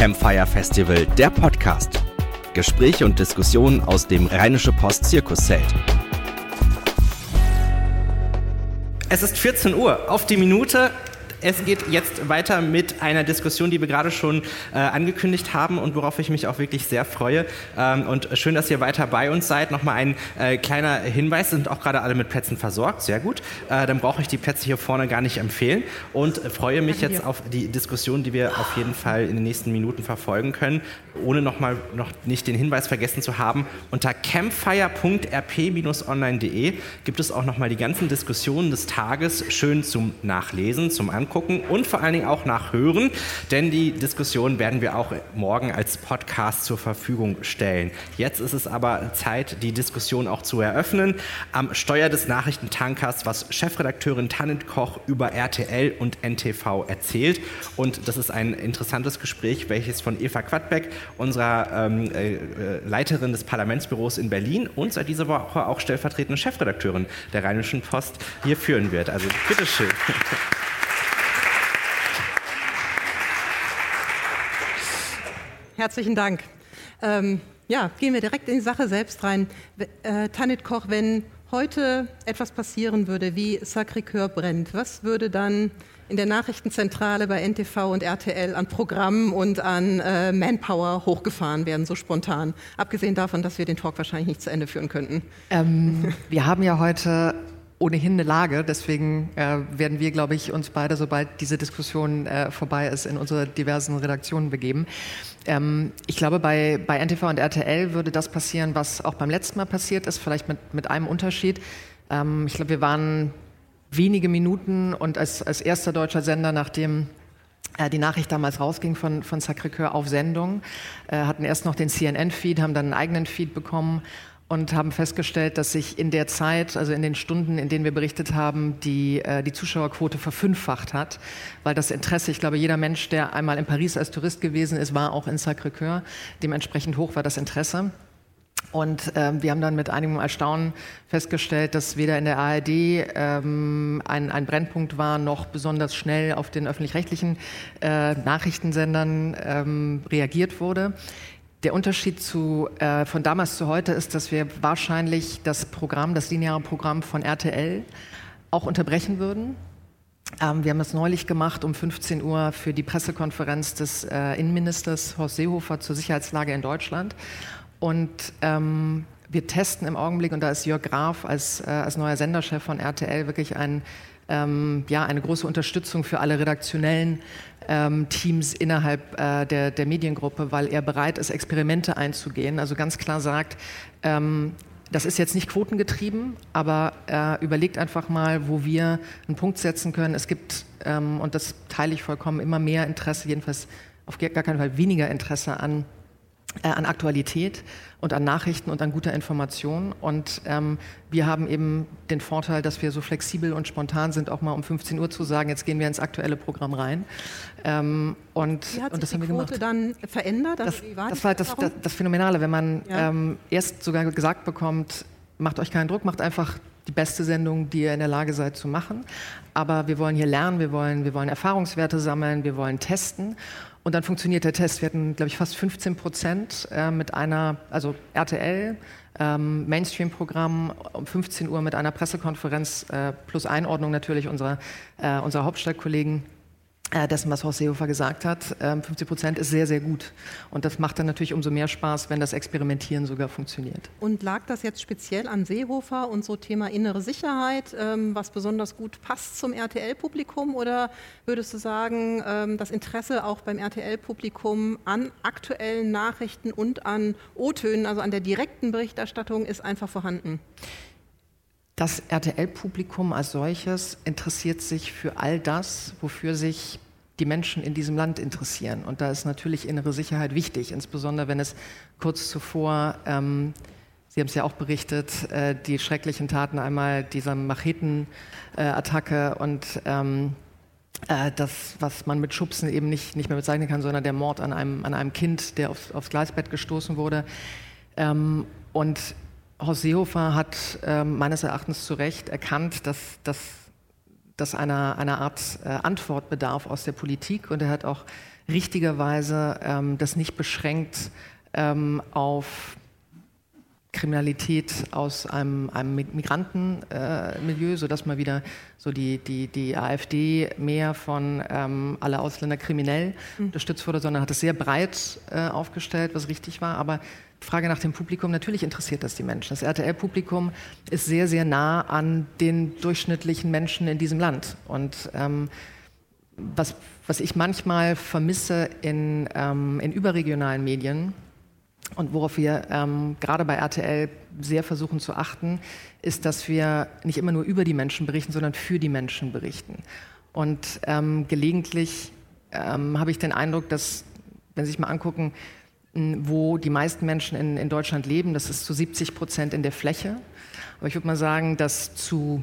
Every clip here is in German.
Campfire Festival, der Podcast. Gespräche und Diskussionen aus dem Rheinische Post Zirkuszelt. Es ist 14 Uhr auf die Minute. Es geht jetzt weiter mit einer Diskussion, die wir gerade schon äh, angekündigt haben und worauf ich mich auch wirklich sehr freue. Ähm, und schön, dass ihr weiter bei uns seid. Nochmal ein äh, kleiner Hinweis, sind auch gerade alle mit Plätzen versorgt, sehr gut. Äh, dann brauche ich die Plätze hier vorne gar nicht empfehlen und freue mich jetzt auf die Diskussion, die wir auf jeden Fall in den nächsten Minuten verfolgen können, ohne nochmal noch nicht den Hinweis vergessen zu haben. Unter campfire.rp-online.de gibt es auch nochmal die ganzen Diskussionen des Tages schön zum Nachlesen, zum Angucken angucken und vor allen Dingen auch nachhören, denn die Diskussion werden wir auch morgen als Podcast zur Verfügung stellen. Jetzt ist es aber Zeit, die Diskussion auch zu eröffnen. Am Steuer des Nachrichtentankers, was Chefredakteurin Tanit Koch über RTL und NTV erzählt. Und das ist ein interessantes Gespräch, welches von Eva Quadbeck, unserer ähm, äh, Leiterin des Parlamentsbüros in Berlin und seit dieser Woche auch stellvertretende Chefredakteurin der Rheinischen Post hier führen wird. Also bitteschön. Herzlichen Dank. Ähm, ja, gehen wir direkt in die Sache selbst rein. Äh, Tanit Koch, wenn heute etwas passieren würde, wie Sacré-Cœur brennt, was würde dann in der Nachrichtenzentrale bei NTV und RTL an Programmen und an äh, Manpower hochgefahren werden, so spontan? Abgesehen davon, dass wir den Talk wahrscheinlich nicht zu Ende führen könnten. Ähm, wir haben ja heute ohnehin eine Lage. Deswegen äh, werden wir, glaube ich, uns beide, sobald diese Diskussion äh, vorbei ist, in unsere diversen Redaktionen begeben. Ähm, ich glaube, bei, bei NTV und RTL würde das passieren, was auch beim letzten Mal passiert ist, vielleicht mit, mit einem Unterschied. Ähm, ich glaube, wir waren wenige Minuten und als, als erster deutscher Sender, nachdem äh, die Nachricht damals rausging von, von Sacré-Cœur auf Sendung, äh, hatten erst noch den CNN-Feed, haben dann einen eigenen Feed bekommen und haben festgestellt, dass sich in der Zeit, also in den Stunden, in denen wir berichtet haben, die, äh, die Zuschauerquote verfünffacht hat, weil das Interesse, ich glaube, jeder Mensch, der einmal in Paris als Tourist gewesen ist, war auch in Sacré-Cœur. Dementsprechend hoch war das Interesse. Und ähm, wir haben dann mit einigem Erstaunen festgestellt, dass weder in der ARD ähm, ein, ein Brennpunkt war, noch besonders schnell auf den öffentlich-rechtlichen äh, Nachrichtensendern ähm, reagiert wurde. Der Unterschied zu, äh, von damals zu heute ist, dass wir wahrscheinlich das Programm, das lineare Programm von RTL auch unterbrechen würden. Ähm, wir haben das neulich gemacht um 15 Uhr für die Pressekonferenz des äh, Innenministers Horst Seehofer zur Sicherheitslage in Deutschland. Und ähm, wir testen im Augenblick, und da ist Jörg Graf als, äh, als neuer Senderchef von RTL wirklich ein, ähm, ja, eine große Unterstützung für alle redaktionellen ähm, Teams innerhalb äh, der, der Mediengruppe, weil er bereit ist, Experimente einzugehen. Also ganz klar sagt, ähm, das ist jetzt nicht quotengetrieben, aber äh, überlegt einfach mal, wo wir einen Punkt setzen können. Es gibt, ähm, und das teile ich vollkommen, immer mehr Interesse, jedenfalls auf gar keinen Fall weniger Interesse an äh, an Aktualität und an Nachrichten und an guter Information. Und ähm, wir haben eben den Vorteil, dass wir so flexibel und spontan sind, auch mal um 15 Uhr zu sagen, jetzt gehen wir ins aktuelle Programm rein. Ähm, und, wie hat sich und das die haben wir Quote gemacht. dann verändert? Also das, war das war das, das, das, Phänomenale, wenn man ja. ähm, erst sogar gesagt bekommt, macht euch keinen Druck, macht einfach die beste Sendung, die ihr in der Lage seid zu machen. Aber wir wollen hier lernen, wir wollen, wir wollen Erfahrungswerte sammeln, wir wollen testen. Und dann funktioniert der Test. Wir hatten, glaube ich, fast 15 Prozent äh, mit einer, also RTL, ähm, Mainstream-Programm um 15 Uhr mit einer Pressekonferenz äh, plus Einordnung natürlich unserer, äh, unserer Hauptstadtkollegen dessen, was Horst Seehofer gesagt hat. 50 ähm, Prozent ist sehr, sehr gut. Und das macht dann natürlich umso mehr Spaß, wenn das Experimentieren sogar funktioniert. Und lag das jetzt speziell an Seehofer und so Thema innere Sicherheit, ähm, was besonders gut passt zum RTL-Publikum? Oder würdest du sagen, ähm, das Interesse auch beim RTL-Publikum an aktuellen Nachrichten und an O-Tönen, also an der direkten Berichterstattung, ist einfach vorhanden? Das RTL-Publikum als solches interessiert sich für all das, wofür sich die Menschen in diesem Land interessieren. Und da ist natürlich innere Sicherheit wichtig, insbesondere wenn es kurz zuvor, ähm, Sie haben es ja auch berichtet, äh, die schrecklichen Taten einmal dieser Machetenattacke äh, und ähm, äh, das, was man mit Schubsen eben nicht, nicht mehr bezeichnen kann, sondern der Mord an einem, an einem Kind, der aufs, aufs Gleisbett gestoßen wurde. Ähm, und Horst Seehofer hat äh, meines Erachtens zu Recht erkannt, dass, dass, dass einer, einer Art äh, Antwort bedarf aus der Politik und er hat auch richtigerweise ähm, das nicht beschränkt ähm, auf Kriminalität aus einem, einem Migrantenmilieu, äh, sodass man wieder so die, die, die AfD mehr von ähm, alle Ausländer kriminell mhm. unterstützt wurde, sondern hat es sehr breit äh, aufgestellt, was richtig war. Aber Frage nach dem Publikum, natürlich interessiert das die Menschen. Das RTL-Publikum ist sehr, sehr nah an den durchschnittlichen Menschen in diesem Land. Und ähm, was, was ich manchmal vermisse in, ähm, in überregionalen Medien, und worauf wir ähm, gerade bei RTL sehr versuchen zu achten, ist, dass wir nicht immer nur über die Menschen berichten, sondern für die Menschen berichten. Und ähm, gelegentlich ähm, habe ich den Eindruck, dass, wenn Sie sich mal angucken, wo die meisten Menschen in, in Deutschland leben, das ist zu 70 Prozent in der Fläche. Aber ich würde mal sagen, dass zu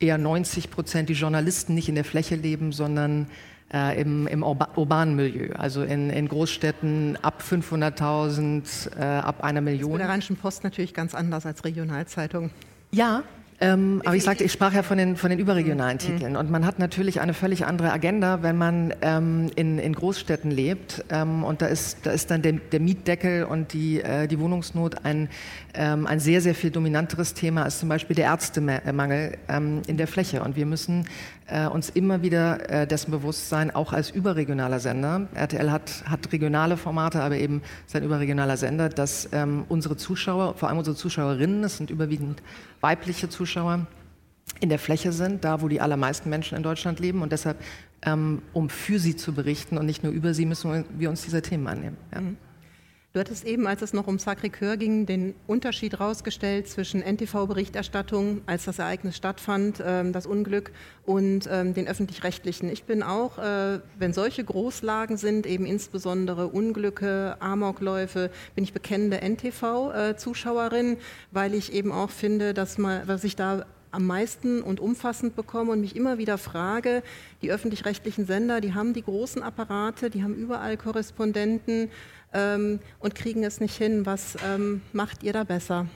eher 90 Prozent die Journalisten nicht in der Fläche leben, sondern äh, im, im urbanen Milieu, also in, in Großstädten ab 500.000, äh, ab einer Million. Das ist bei der Rheinischen Post natürlich ganz anders als Regionalzeitung. Ja, ähm, aber ich sagte, ich sprach ja von den, von den überregionalen mhm. Titeln. Und man hat natürlich eine völlig andere Agenda, wenn man ähm, in, in Großstädten lebt. Ähm, und da ist, da ist dann der, der Mietdeckel und die, äh, die Wohnungsnot ein, ähm, ein sehr, sehr viel dominanteres Thema als zum Beispiel der Ärztemangel ähm, in der Fläche. Und wir müssen uns immer wieder äh, dessen bewusst sein, auch als überregionaler Sender. RTL hat, hat regionale Formate, aber eben sein überregionaler Sender, dass ähm, unsere Zuschauer, vor allem unsere Zuschauerinnen, es sind überwiegend weibliche Zuschauer in der Fläche sind, da wo die allermeisten Menschen in Deutschland leben. Und deshalb, ähm, um für sie zu berichten und nicht nur über sie, müssen wir uns dieser Themen annehmen. Ja. Mhm. Du hattest eben, als es noch um Sacré-Cœur ging, den Unterschied herausgestellt zwischen NTV-Berichterstattung, als das Ereignis stattfand, ähm, das Unglück, und ähm, den öffentlich-rechtlichen. Ich bin auch, äh, wenn solche Großlagen sind, eben insbesondere Unglücke, Amokläufe, bin ich bekennende NTV-Zuschauerin, weil ich eben auch finde, dass man, was ich da am meisten und umfassend bekomme und mich immer wieder frage, die öffentlich-rechtlichen Sender, die haben die großen Apparate, die haben überall Korrespondenten, ähm, und kriegen es nicht hin. Was ähm, macht ihr da besser?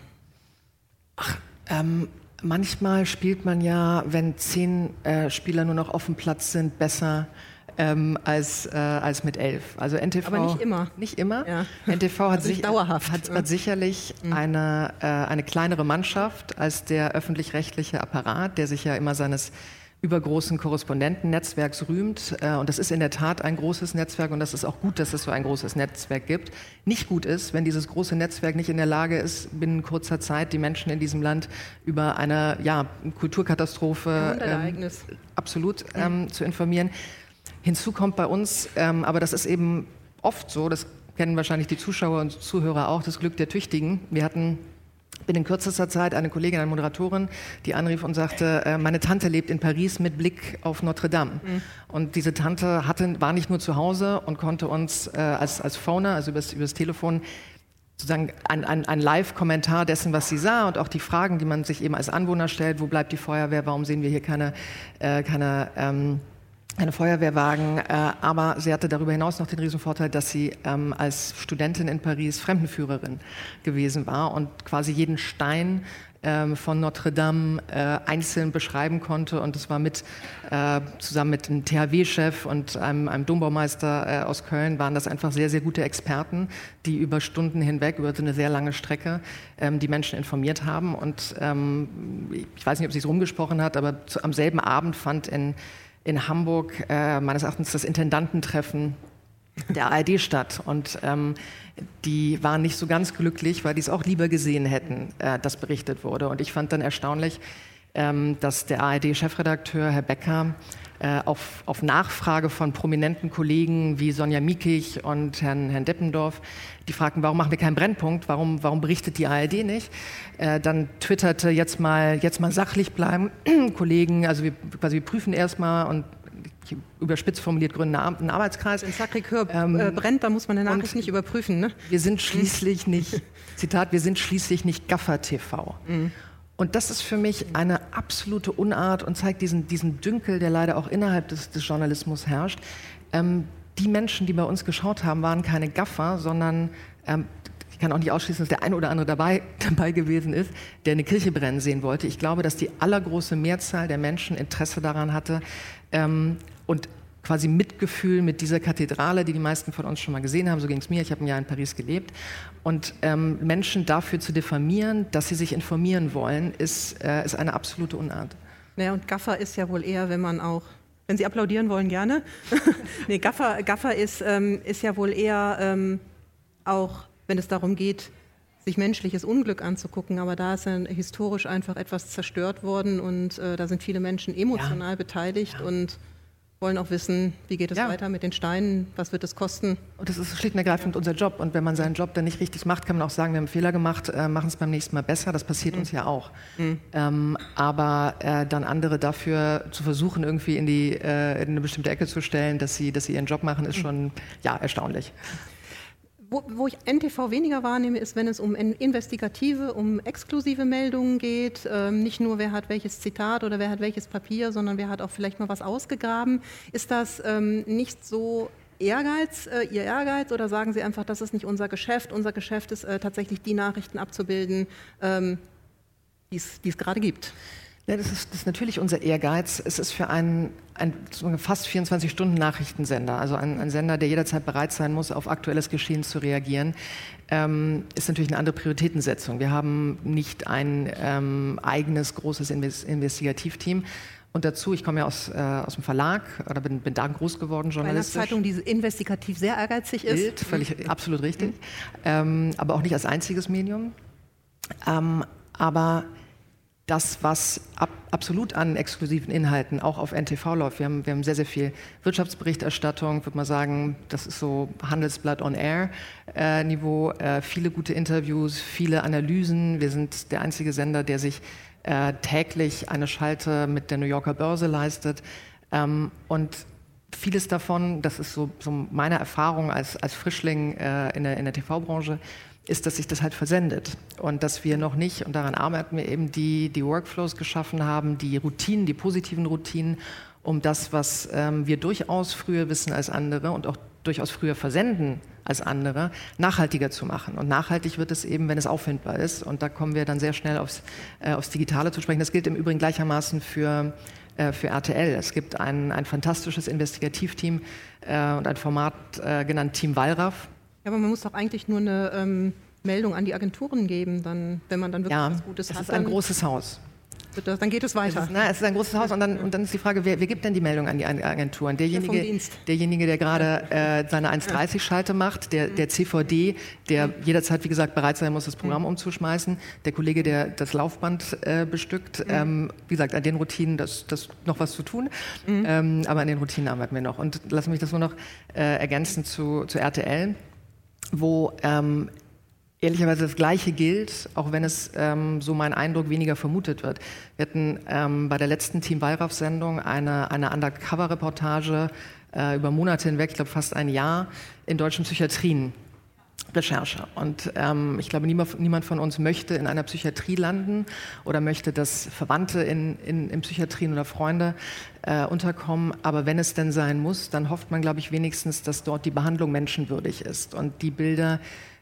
Ach, ähm, manchmal spielt man ja, wenn zehn äh, Spieler nur noch auf dem Platz sind, besser. Ähm, als, äh, als mit elf. Also NTV. Aber nicht immer. Nicht immer. Ja. NTV hat, also sich, dauerhaft, hat, hat sicherlich mhm. eine, äh, eine kleinere Mannschaft als der öffentlich-rechtliche Apparat, der sich ja immer seines übergroßen Korrespondentennetzwerks rühmt. Äh, und das ist in der Tat ein großes Netzwerk und das ist auch gut, dass es so ein großes Netzwerk gibt. Nicht gut ist, wenn dieses große Netzwerk nicht in der Lage ist, binnen kurzer Zeit die Menschen in diesem Land über eine ja, Kulturkatastrophe ähm, absolut ähm, zu informieren. Hinzu kommt bei uns, ähm, aber das ist eben oft so, das kennen wahrscheinlich die Zuschauer und Zuhörer auch, das Glück der Tüchtigen. Wir hatten binnen kürzester Zeit eine Kollegin, eine Moderatorin, die anrief und sagte, äh, meine Tante lebt in Paris mit Blick auf Notre Dame. Mhm. Und diese Tante hatte, war nicht nur zu Hause und konnte uns äh, als, als Phoner, also übers, übers Telefon, sozusagen ein, ein, ein Live-Kommentar dessen, was sie sah und auch die Fragen, die man sich eben als Anwohner stellt, wo bleibt die Feuerwehr, warum sehen wir hier keine, äh, keine ähm, eine Feuerwehrwagen, äh, aber sie hatte darüber hinaus noch den Riesenvorteil, dass sie ähm, als Studentin in Paris Fremdenführerin gewesen war und quasi jeden Stein ähm, von Notre Dame äh, einzeln beschreiben konnte. Und das war mit, äh, zusammen mit dem THW-Chef und einem, einem Dombaumeister äh, aus Köln, waren das einfach sehr, sehr gute Experten, die über Stunden hinweg, über so eine sehr lange Strecke, ähm, die Menschen informiert haben. Und ähm, ich weiß nicht, ob sie es rumgesprochen hat, aber zu, am selben Abend fand in in Hamburg äh, meines Erachtens das Intendantentreffen der ARD statt. Und ähm, die waren nicht so ganz glücklich, weil die es auch lieber gesehen hätten, äh, dass berichtet wurde. Und ich fand dann erstaunlich, ähm, dass der ARD-Chefredakteur, Herr Becker, auf, auf, Nachfrage von prominenten Kollegen wie Sonja Miekich und Herrn, Herrn Deppendorf, die fragten, warum machen wir keinen Brennpunkt, warum, warum berichtet die ARD nicht? Äh, dann twitterte jetzt mal, jetzt mal sachlich bleiben, Kollegen, also wir, quasi, wir prüfen erstmal und überspitzt formuliert gründen einen Arbeitskreis. Wenn Sacré-Cœur ähm, äh, brennt, dann muss man eine Nachricht nicht überprüfen. Ne? Wir sind schließlich nicht, Zitat, wir sind schließlich nicht Gaffer TV. Mhm. Und das ist für mich eine absolute Unart und zeigt diesen, diesen Dünkel, der leider auch innerhalb des, des Journalismus herrscht. Ähm, die Menschen, die bei uns geschaut haben, waren keine Gaffer, sondern ähm, ich kann auch nicht ausschließen, dass der eine oder andere dabei, dabei gewesen ist, der eine Kirche brennen sehen wollte. Ich glaube, dass die allergroße Mehrzahl der Menschen Interesse daran hatte ähm, und quasi Mitgefühl mit dieser Kathedrale, die die meisten von uns schon mal gesehen haben. So ging es mir. Ich habe ein Jahr in Paris gelebt. Und ähm, Menschen dafür zu diffamieren, dass sie sich informieren wollen, ist, äh, ist eine absolute Unart. Naja, und Gaffer ist ja wohl eher, wenn man auch, wenn Sie applaudieren wollen, gerne. nee, Gaffer, Gaffer ist, ähm, ist ja wohl eher ähm, auch, wenn es darum geht, sich menschliches Unglück anzugucken, aber da ist ja historisch einfach etwas zerstört worden und äh, da sind viele Menschen emotional ja. beteiligt ja. und wollen auch wissen, wie geht es ja. weiter mit den Steinen, was wird es kosten. Und das ist schlicht und ergreifend unser Job. Und wenn man seinen Job dann nicht richtig macht, kann man auch sagen, wir haben einen Fehler gemacht, äh, machen es beim nächsten Mal besser. Das passiert mhm. uns ja auch. Mhm. Ähm, aber äh, dann andere dafür zu versuchen, irgendwie in, die, äh, in eine bestimmte Ecke zu stellen, dass sie, dass sie ihren Job machen, ist mhm. schon ja, erstaunlich. Wo, wo, ich NTV weniger wahrnehme, ist, wenn es um investigative, um exklusive Meldungen geht. Ähm, nicht nur, wer hat welches Zitat oder wer hat welches Papier, sondern wer hat auch vielleicht mal was ausgegraben. Ist das ähm, nicht so Ehrgeiz, äh, Ihr Ehrgeiz, oder sagen Sie einfach, das ist nicht unser Geschäft? Unser Geschäft ist äh, tatsächlich die Nachrichten abzubilden, ähm, die es gerade gibt. Ja, das, ist, das ist natürlich unser Ehrgeiz. Es ist für einen, ein fast 24-Stunden-Nachrichtensender, also ein, ein, Sender, der jederzeit bereit sein muss, auf aktuelles Geschehen zu reagieren, ähm, ist natürlich eine andere Prioritätensetzung. Wir haben nicht ein ähm, eigenes großes Investigativteam. Und dazu, ich komme ja aus, äh, aus dem Verlag oder bin, bin da groß geworden, journalistisch. Bei einer Zeitung, die investigativ sehr ehrgeizig ist. Bild, völlig, mhm. absolut richtig. Mhm. Ähm, aber auch nicht als einziges Medium. Ähm, aber das, was ab, absolut an exklusiven Inhalten auch auf NTV läuft. Wir haben, wir haben sehr, sehr viel Wirtschaftsberichterstattung, würde man sagen, das ist so Handelsblatt on Air äh, äh, viele gute Interviews, viele Analysen. Wir sind der einzige Sender, der sich äh, täglich eine Schalte mit der New Yorker Börse leistet. Ähm, und vieles davon, das ist so, so meine Erfahrung als, als Frischling äh, in der, in der TV-Branche, ist, dass sich das halt versendet und dass wir noch nicht, und daran arbeiten wir eben, die, die Workflows geschaffen haben, die Routinen, die positiven Routinen, um das, was ähm, wir durchaus früher wissen als andere und auch durchaus früher versenden als andere, nachhaltiger zu machen. Und nachhaltig wird es eben, wenn es auffindbar ist. Und da kommen wir dann sehr schnell aufs, äh, aufs Digitale zu sprechen. Das gilt im Übrigen gleichermaßen für, äh, für RTL. Es gibt ein, ein fantastisches Investigativteam äh, und ein Format äh, genannt Team Wallraff ja, aber man muss doch eigentlich nur eine ähm, Meldung an die Agenturen geben, dann, wenn man dann wirklich ja, was Gutes es hat. Es ist ein großes Haus. Das, dann geht es weiter. Es ist, na, es ist ein großes Haus und dann, und dann ist die Frage, wer, wer, gibt denn die Meldung an die Agenturen? Derjenige, derjenige der gerade äh, seine 1.30-Schalte macht, der, der CVD, der jederzeit, wie gesagt, bereit sein muss, das Programm mhm. umzuschmeißen, der Kollege, der das Laufband äh, bestückt. Mhm. Ähm, wie gesagt, an den Routinen, das, das noch was zu tun, mhm. ähm, aber an den Routinen arbeiten wir noch. Und lassen mich das nur noch äh, ergänzen zu, zu RTL wo ähm, ehrlicherweise das Gleiche gilt, auch wenn es, ähm, so mein Eindruck, weniger vermutet wird. Wir hatten ähm, bei der letzten Team Wallraff-Sendung eine, eine Undercover-Reportage äh, über Monate hinweg, ich glaube fast ein Jahr, in deutschen Psychiatrien Recherche. Und ähm, ich glaube, niemand, niemand, von uns möchte in einer Psychiatrie landen oder möchte, dass Verwandte in, in, in Psychiatrien oder Freunde äh, unterkommen. Aber wenn es denn sein muss, dann hofft man, glaube ich, wenigstens, dass dort die Behandlung menschenwürdig ist. Und die Bilder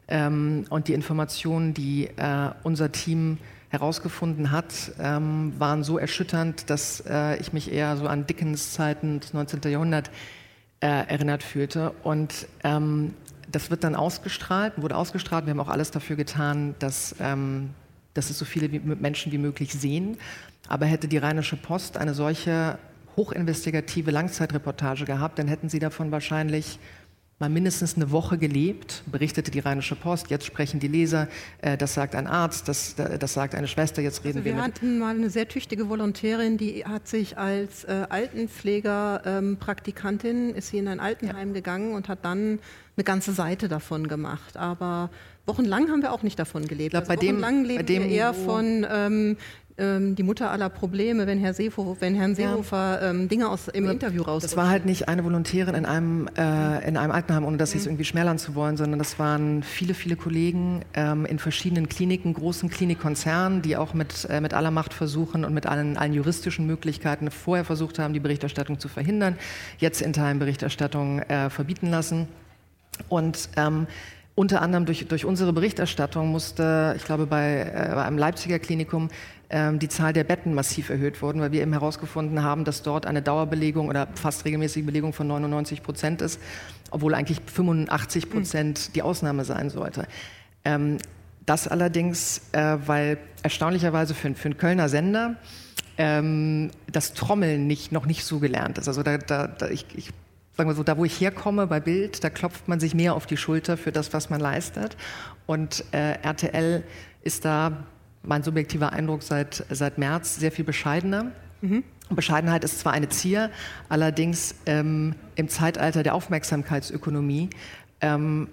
ähm, und die Informationen, die äh, unser Team herausgefunden hat, ähm, waren so erschütternd, dass äh, ich mich eher so an Dickens Zeiten des 19. Jahrhunderts äh, erinnert fühlte. Und ähm, das wird dann ausgestrahlt, wurde ausgestrahlt. Wir haben auch alles dafür getan, dass, ähm, dass es so viele Menschen wie möglich sehen. Aber hätte die Rheinische Post eine solche hochinvestigative Langzeitreportage gehabt, dann hätten sie davon wahrscheinlich mal mindestens eine Woche gelebt, berichtete die Rheinische Post. Jetzt sprechen die Leser, äh, das sagt ein Arzt, das, das sagt eine Schwester, jetzt reden also wir. Wir hatten mal eine sehr tüchtige Volontärin, die hat sich als äh, Altenpfleger-Praktikantin, ähm, ist sie in ein Altenheim ja. gegangen und hat dann eine ganze Seite davon gemacht. Aber wochenlang haben wir auch nicht davon gelebt. Glaub, also bei wochenlang dem, leben bei dem, wir eher von ähm, ähm, die Mutter aller Probleme, wenn, Herr Seehofer, wenn Herrn Seehofer ja. ähm, Dinge aus im Interview raus. Das war halt nicht eine Volontärin in einem, äh, in einem Altenheim, ohne das mhm. jetzt irgendwie schmälern zu wollen, sondern das waren viele, viele Kollegen ähm, in verschiedenen Kliniken, großen Klinikkonzernen, die auch mit, äh, mit aller Macht versuchen und mit allen, allen juristischen Möglichkeiten vorher versucht haben, die Berichterstattung zu verhindern, jetzt in Teilen Berichterstattung äh, verbieten lassen. Und ähm, unter anderem durch, durch unsere Berichterstattung musste, ich glaube, bei, äh, bei einem Leipziger Klinikum ähm, die Zahl der Betten massiv erhöht wurden, weil wir eben herausgefunden haben, dass dort eine Dauerbelegung oder fast regelmäßige Belegung von 99 Prozent ist, obwohl eigentlich 85 Prozent mhm. die Ausnahme sein sollte. Ähm, das allerdings, äh, weil erstaunlicherweise für, für einen Kölner Sender ähm, das Trommeln nicht, noch nicht so gelernt ist. Also da, da, da ich, ich sagen wir so, da wo ich herkomme bei Bild, da klopft man sich mehr auf die Schulter für das, was man leistet. Und äh, RTL ist da, mein subjektiver Eindruck, seit, seit März sehr viel bescheidener. Mhm. Bescheidenheit ist zwar eine Zier, allerdings ähm, im Zeitalter der Aufmerksamkeitsökonomie ähm,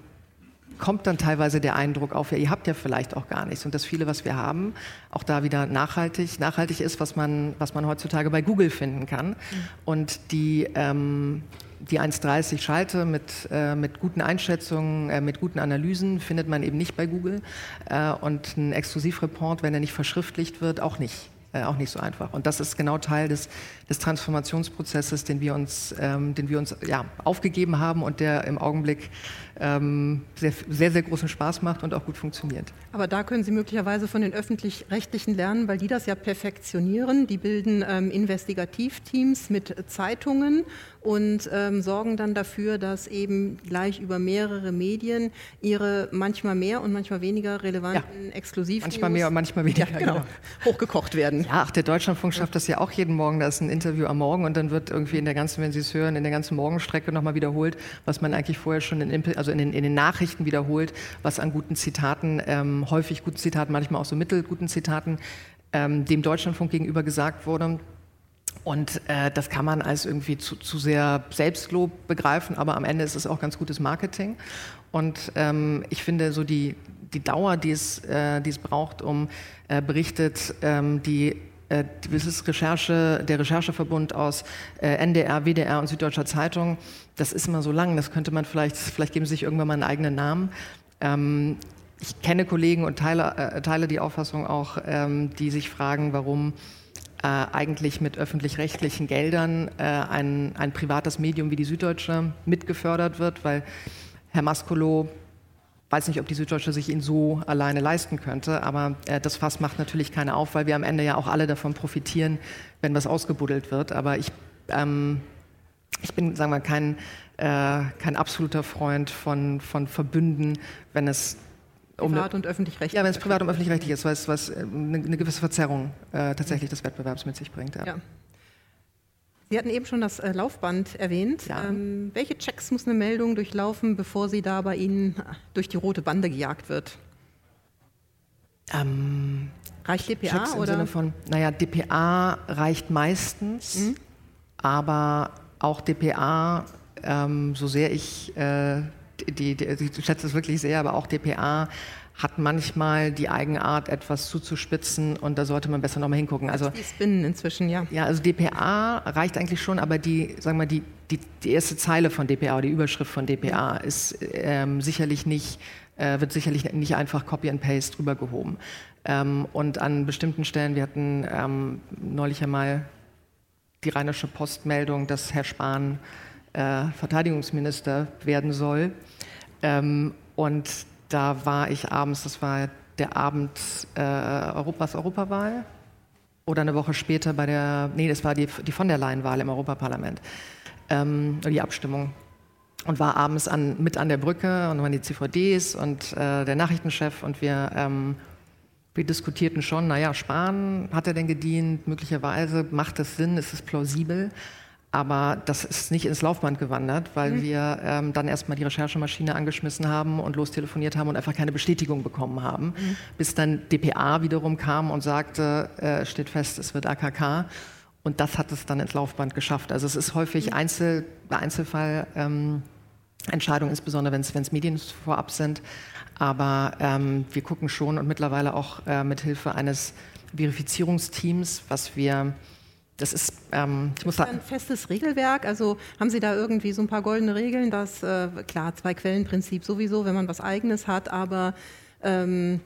kommt dann teilweise der Eindruck auf, ja, ihr habt ja vielleicht auch gar nichts. Und das viele, was wir haben, auch da wieder nachhaltig, nachhaltig ist, was man, was man heutzutage bei Google finden kann. Mhm. Und die, ähm, die 1,30 Schalte mit, äh, mit guten Einschätzungen, äh, mit guten Analysen findet man eben nicht bei Google. Äh, und ein Exklusivreport, wenn er nicht verschriftlicht wird, auch nicht. Äh, auch nicht so einfach. Und das ist genau Teil des, des Transformationsprozesses, den wir uns, ähm, den wir uns ja, aufgegeben haben und der im Augenblick ähm, sehr, sehr, sehr großen Spaß macht und auch gut funktioniert. Aber da können Sie möglicherweise von den öffentlich-rechtlichen lernen, weil die das ja perfektionieren. Die bilden ähm, Investigativteams mit Zeitungen und ähm, sorgen dann dafür, dass eben gleich über mehrere Medien ihre manchmal mehr und manchmal weniger relevanten ja. Exklusiv manchmal mehr und manchmal weniger ja, genau, genau. hochgekocht werden. Ja, ach, der Deutschlandfunk schafft das ja auch jeden Morgen. Da ist ein Interview am Morgen und dann wird irgendwie in der ganzen, wenn Sie es hören, in der ganzen Morgenstrecke nochmal wiederholt, was man eigentlich vorher schon in, also in, den, in den Nachrichten wiederholt, was an guten Zitaten, ähm, häufig guten Zitaten, manchmal auch so mittelguten Zitaten, ähm, dem Deutschlandfunk gegenüber gesagt wurde. Und äh, das kann man als irgendwie zu, zu, sehr Selbstlob begreifen, aber am Ende ist es auch ganz gutes Marketing. Und ähm, ich finde so die, die Dauer, die es, äh, die es braucht, um äh, berichtet, ähm, die äh, ist Recherche, der Rechercheverbund aus äh, NDR, WDR und Süddeutscher Zeitung. Das ist immer so lang, das könnte man vielleicht, vielleicht geben Sie sich irgendwann mal einen eigenen Namen. Ähm, ich kenne Kollegen und teile, äh, teile die Auffassung auch, ähm, die sich fragen, warum äh, eigentlich mit öffentlich-rechtlichen Geldern äh, ein, ein privates Medium wie die Süddeutsche mitgefördert wird, weil Herr Maskolo weiß nicht, ob die Süddeutsche sich ihn so alleine leisten könnte, aber äh, das Fass macht natürlich keine auf, weil wir am Ende ja auch alle davon profitieren, wenn was ausgebuddelt wird. Aber ich, ähm, ich bin, sagen wir, kein, äh, kein absoluter Freund von, von Verbünden, wenn es um privat und öffentlich-rechtlich. Ja, wenn es privat und öffentlich-rechtlich ist, weil es was, eine, äh, eine gewisse Verzerrung äh, tatsächlich des Wettbewerbs mit sich bringt. Ja. ja. Sie hatten eben schon das äh, Laufband erwähnt. Ja. Ähm, welche Checks muss eine Meldung durchlaufen, bevor sie da bei Ihnen äh, durch die rote Bande gejagt wird? Ähm, reicht DPA Checks oder? Im Sinne von, naja, DPA reicht meistens, mhm. aber auch DPA, ähm, so sehr ich äh, die, die, ich schätze es wirklich sehr, aber auch DPA hat manchmal die Eigenart, etwas zuzuspitzen und da sollte man besser nochmal hingucken. Also die Spinnen inzwischen, ja. Ja, also DPA reicht eigentlich schon, aber die, sagen wir, die, die, die erste Zeile von DPA oder die Überschrift von DPA ist ähm, sicherlich nicht, äh, wird sicherlich nicht einfach Copy and Paste rübergehoben. Ähm, und an bestimmten Stellen, wir hatten ähm, neulich einmal die Rheinische Postmeldung, dass Herr Spahn äh, Verteidigungsminister werden soll. Ähm, und da war ich abends, das war der Abend äh, Europas Europawahl oder eine Woche später bei der, nee, das war die, die von der Leyen-Wahl im Europaparlament, ähm, die Abstimmung. Und war abends an, mit an der Brücke und waren die CVDs und äh, der Nachrichtenchef und wir, ähm, wir diskutierten schon, naja, Spahn, hat er denn gedient? Möglicherweise macht es Sinn, ist es plausibel? Aber das ist nicht ins Laufband gewandert, weil mhm. wir ähm, dann erstmal die Recherchemaschine angeschmissen haben und lostelefoniert haben und einfach keine Bestätigung bekommen haben. Mhm. Bis dann DPA wiederum kam und sagte, äh, steht fest, es wird AKK. Und das hat es dann ins Laufband geschafft. Also es ist häufig mhm. Einzel, Einzelfall ähm, Entscheidung, insbesondere wenn es Medien vorab sind. Aber ähm, wir gucken schon und mittlerweile auch äh, mit Hilfe eines Verifizierungsteams, was wir das ist, ähm, ich muss sagen. Ein festes Regelwerk, also haben Sie da irgendwie so ein paar goldene Regeln, dass, äh, klar, Zwei-Quellen-Prinzip sowieso, wenn man was Eigenes hat, aber ähm,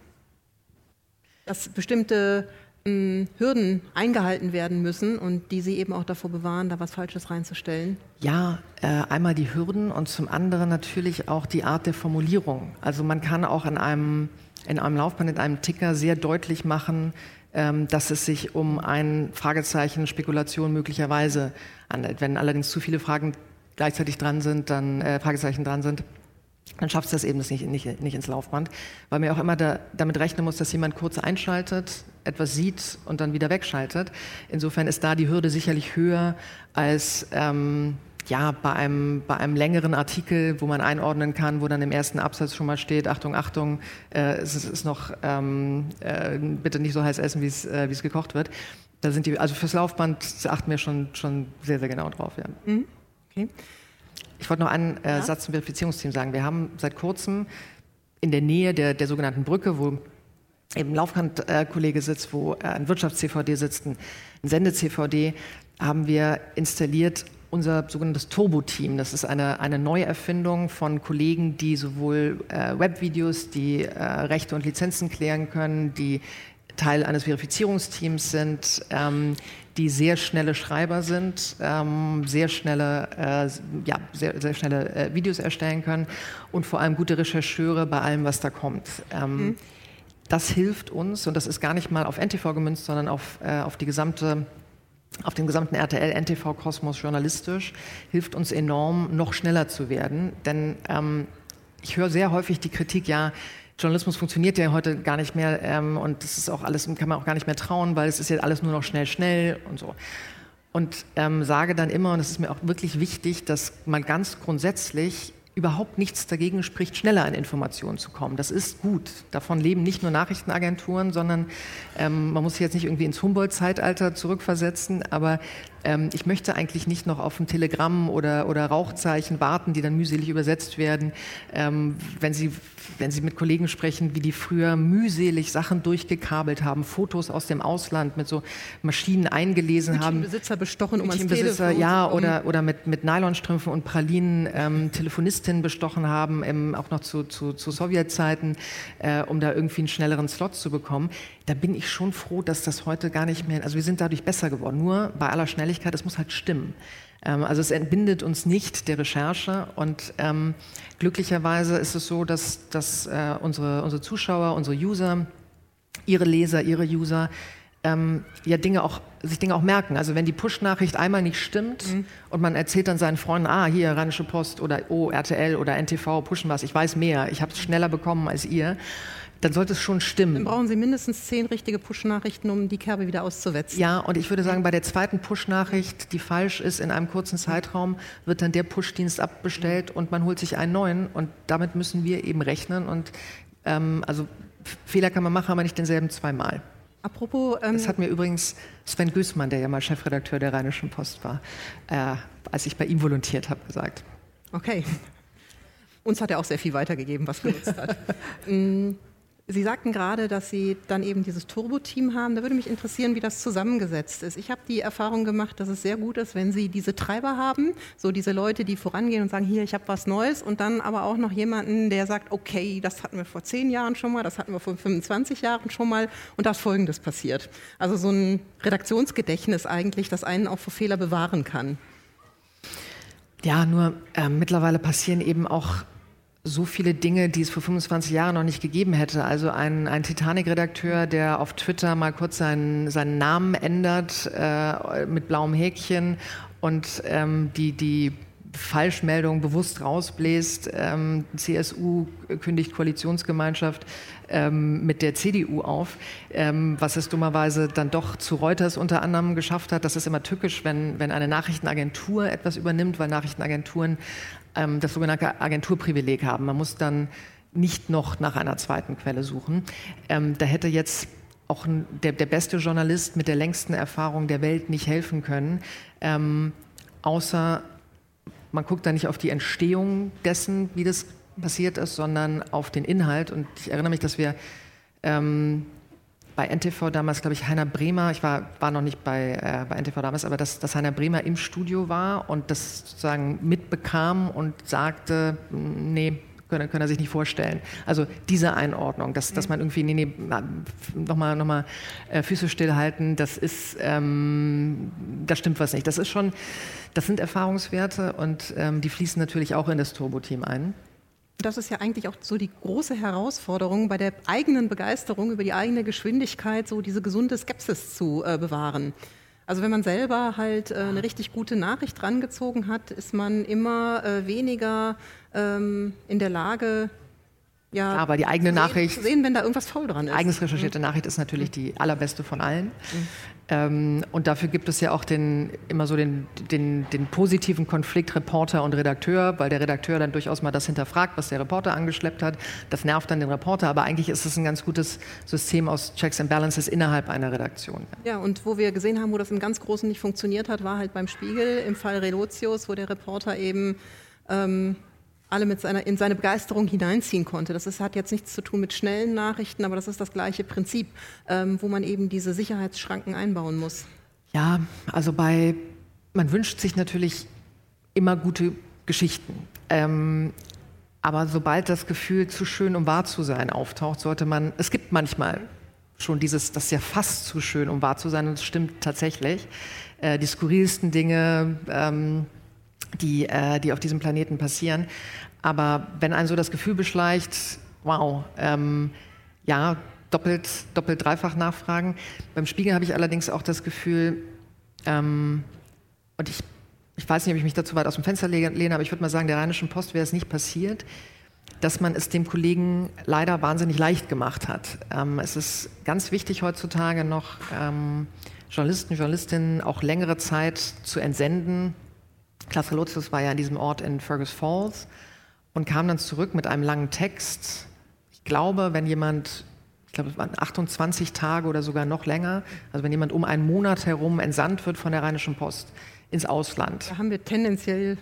dass bestimmte mh, Hürden eingehalten werden müssen und die Sie eben auch davor bewahren, da was Falsches reinzustellen? Ja, äh, einmal die Hürden und zum anderen natürlich auch die Art der Formulierung. Also man kann auch in einem, in einem Laufband, in einem Ticker sehr deutlich machen, ähm, dass es sich um ein Fragezeichen Spekulation möglicherweise handelt. Wenn allerdings zu viele Fragen gleichzeitig dran sind, dann äh, Fragezeichen dran sind, dann schafft es das eben nicht, nicht, nicht ins Laufband, weil man auch immer da, damit rechnen muss, dass jemand kurz einschaltet, etwas sieht und dann wieder wegschaltet. Insofern ist da die Hürde sicherlich höher als ähm, ja, bei, einem, bei einem längeren Artikel, wo man einordnen kann, wo dann im ersten Absatz schon mal steht, Achtung, Achtung, äh, es ist noch ähm, äh, bitte nicht so heiß essen, wie es äh, gekocht wird. Da sind die, also fürs Laufband achten wir schon, schon sehr, sehr genau drauf. Ja. Mhm. Okay. Ich wollte noch einen äh, ja? Satz zum Verifizierungsteam sagen. Wir haben seit kurzem in der Nähe der, der sogenannten Brücke, wo eben ein Laufband-Kollege sitzt, wo äh, ein Wirtschafts-CVD sitzt, ein Sende-CVD, haben wir installiert unser sogenanntes Turbo-Team. Das ist eine, eine Neuerfindung von Kollegen, die sowohl äh, Webvideos, die äh, Rechte und Lizenzen klären können, die Teil eines Verifizierungsteams sind, ähm, die sehr schnelle Schreiber sind, ähm, sehr schnelle, äh, ja, sehr, sehr schnelle äh, Videos erstellen können und vor allem gute Rechercheure bei allem, was da kommt. Ähm, mhm. Das hilft uns, und das ist gar nicht mal auf NTV gemünzt, sondern auf, äh, auf die gesamte auf den gesamten RTL-NTV-Kosmos journalistisch, hilft uns enorm, noch schneller zu werden. Denn ähm, ich höre sehr häufig die Kritik, ja, Journalismus funktioniert ja heute gar nicht mehr ähm, und das ist auch alles, kann man auch gar nicht mehr trauen, weil es ist ja alles nur noch schnell, schnell und so. Und ähm, sage dann immer, und es ist mir auch wirklich wichtig, dass man ganz grundsätzlich überhaupt nichts dagegen spricht, schneller an Informationen zu kommen. Das ist gut. Davon leben nicht nur Nachrichtenagenturen, sondern ähm, man muss sich jetzt nicht irgendwie ins Humboldt-Zeitalter zurückversetzen, aber ähm, ich möchte eigentlich nicht noch auf ein Telegramm oder, oder Rauchzeichen warten, die dann mühselig übersetzt werden. Ähm, wenn, Sie, wenn Sie mit Kollegen sprechen, wie die früher mühselig Sachen durchgekabelt haben, Fotos aus dem Ausland mit so Maschinen eingelesen haben. Besitzer bestochen, um ans Besitzer, Ja, oder, oder mit, mit Nylonstrümpfen und Pralinen ähm, Telefonistinnen bestochen haben, im, auch noch zu, zu, zu Sowjetzeiten, äh, um da irgendwie einen schnelleren Slot zu bekommen da bin ich schon froh, dass das heute gar nicht mehr, also wir sind dadurch besser geworden. Nur bei aller Schnelligkeit, es muss halt stimmen. Ähm, also es entbindet uns nicht der Recherche und ähm, glücklicherweise ist es so, dass, dass äh, unsere, unsere Zuschauer, unsere User, ihre Leser, ihre User ähm, ja Dinge auch, sich Dinge auch merken. Also wenn die Push-Nachricht einmal nicht stimmt mhm. und man erzählt dann seinen Freunden, ah, hier Rheinische Post oder oh, RTL oder NTV pushen was, ich weiß mehr, ich habe es schneller bekommen als ihr dann sollte es schon stimmen. Dann brauchen Sie mindestens zehn richtige Push-Nachrichten, um die Kerbe wieder auszuwetzen. Ja, und ich würde sagen, bei der zweiten Push-Nachricht, die falsch ist in einem kurzen Zeitraum, wird dann der Push-Dienst abbestellt und man holt sich einen neuen. Und damit müssen wir eben rechnen. Und ähm, also Fehler kann man machen, aber nicht denselben zweimal. Apropos. Ähm das hat mir übrigens Sven Güßmann, der ja mal Chefredakteur der Rheinischen Post war, äh, als ich bei ihm volontiert habe, gesagt. Okay. Uns hat er auch sehr viel weitergegeben, was genutzt hat. Sie sagten gerade, dass Sie dann eben dieses Turbo-Team haben. Da würde mich interessieren, wie das zusammengesetzt ist. Ich habe die Erfahrung gemacht, dass es sehr gut ist, wenn Sie diese Treiber haben, so diese Leute, die vorangehen und sagen, hier, ich habe was Neues, und dann aber auch noch jemanden, der sagt, okay, das hatten wir vor zehn Jahren schon mal, das hatten wir vor 25 Jahren schon mal, und da ist Folgendes passiert. Also so ein Redaktionsgedächtnis eigentlich, das einen auch vor Fehler bewahren kann. Ja, nur äh, mittlerweile passieren eben auch so viele Dinge, die es vor 25 Jahren noch nicht gegeben hätte. Also ein, ein Titanic-Redakteur, der auf Twitter mal kurz seinen, seinen Namen ändert äh, mit blauem Häkchen und ähm, die, die Falschmeldung bewusst rausbläst. Ähm, CSU kündigt Koalitionsgemeinschaft ähm, mit der CDU auf, ähm, was es dummerweise dann doch zu Reuters unter anderem geschafft hat. Das ist immer tückisch, wenn, wenn eine Nachrichtenagentur etwas übernimmt, weil Nachrichtenagenturen ähm, das sogenannte Agenturprivileg haben. Man muss dann nicht noch nach einer zweiten Quelle suchen. Ähm, da hätte jetzt auch der, der, beste Journalist mit der längsten Erfahrung der Welt nicht helfen können, ähm, außer man guckt da nicht auf die Entstehung dessen, wie das passiert ist, sondern auf den Inhalt. Und ich erinnere mich, dass wir ähm, bei NTV damals, glaube ich, Heiner Bremer, ich war, war noch nicht bei, äh, bei NTV damals, aber dass, dass Heiner Bremer im Studio war und das sozusagen mitbekam und sagte, nee, können, können er sich nicht vorstellen. Also diese Einordnung, dass, dass man irgendwie, nee, nee, nochmal noch mal, äh, Füße stillhalten, das ist, ähm, da stimmt was nicht. Das ist schon, das sind Erfahrungswerte und ähm, die fließen natürlich auch in das Turbo-Team ein. Das ist ja eigentlich auch so die große Herausforderung, bei der eigenen Begeisterung über die eigene Geschwindigkeit so diese gesunde Skepsis zu äh, bewahren. Also wenn man selber halt äh, eine richtig gute Nachricht rangezogen hat, ist man immer äh, weniger ähm, in der Lage, ja, aber die eigene sehen, Nachricht. sehen, wenn da irgendwas faul dran ist. Eigens recherchierte mhm. Nachricht ist natürlich die allerbeste von allen. Mhm. Ähm, und dafür gibt es ja auch den, immer so den, den, den, positiven Konflikt Reporter und Redakteur, weil der Redakteur dann durchaus mal das hinterfragt, was der Reporter angeschleppt hat. Das nervt dann den Reporter, aber eigentlich ist es ein ganz gutes System aus Checks and Balances innerhalb einer Redaktion. Ja, und wo wir gesehen haben, wo das im ganz Großen nicht funktioniert hat, war halt beim Spiegel im Fall Relotius, wo der Reporter eben ähm, alle mit seiner, in seine Begeisterung hineinziehen konnte. Das ist, hat jetzt nichts zu tun mit schnellen Nachrichten, aber das ist das gleiche Prinzip, ähm, wo man eben diese Sicherheitsschranken einbauen muss. Ja, also bei, man wünscht sich natürlich immer gute Geschichten. Ähm, aber sobald das Gefühl zu schön, um wahr zu sein, auftaucht, sollte man, es gibt manchmal schon dieses, das ist ja fast zu schön, um wahr zu sein, und das stimmt tatsächlich. Äh, die skurrilsten Dinge, ähm, die, äh, die auf diesem Planeten passieren. Aber wenn ein so das Gefühl beschleicht, wow, ähm, ja, doppelt, doppelt, dreifach nachfragen. Beim Spiegel habe ich allerdings auch das Gefühl, ähm, und ich, ich weiß nicht, ob ich mich dazu weit aus dem Fenster lehne, aber ich würde mal sagen, der Rheinischen Post wäre es nicht passiert, dass man es dem Kollegen leider wahnsinnig leicht gemacht hat. Ähm, es ist ganz wichtig heutzutage noch, ähm, Journalisten, Journalistinnen auch längere Zeit zu entsenden, Klaas Relotius war ja in diesem Ort in Fergus Falls und kam dann zurück mit einem langen Text. Ich glaube, wenn jemand, ich glaube, es waren 28 Tage oder sogar noch länger, also wenn jemand um einen Monat herum entsandt wird von der Rheinischen Post ins Ausland. Da haben wir tendenziell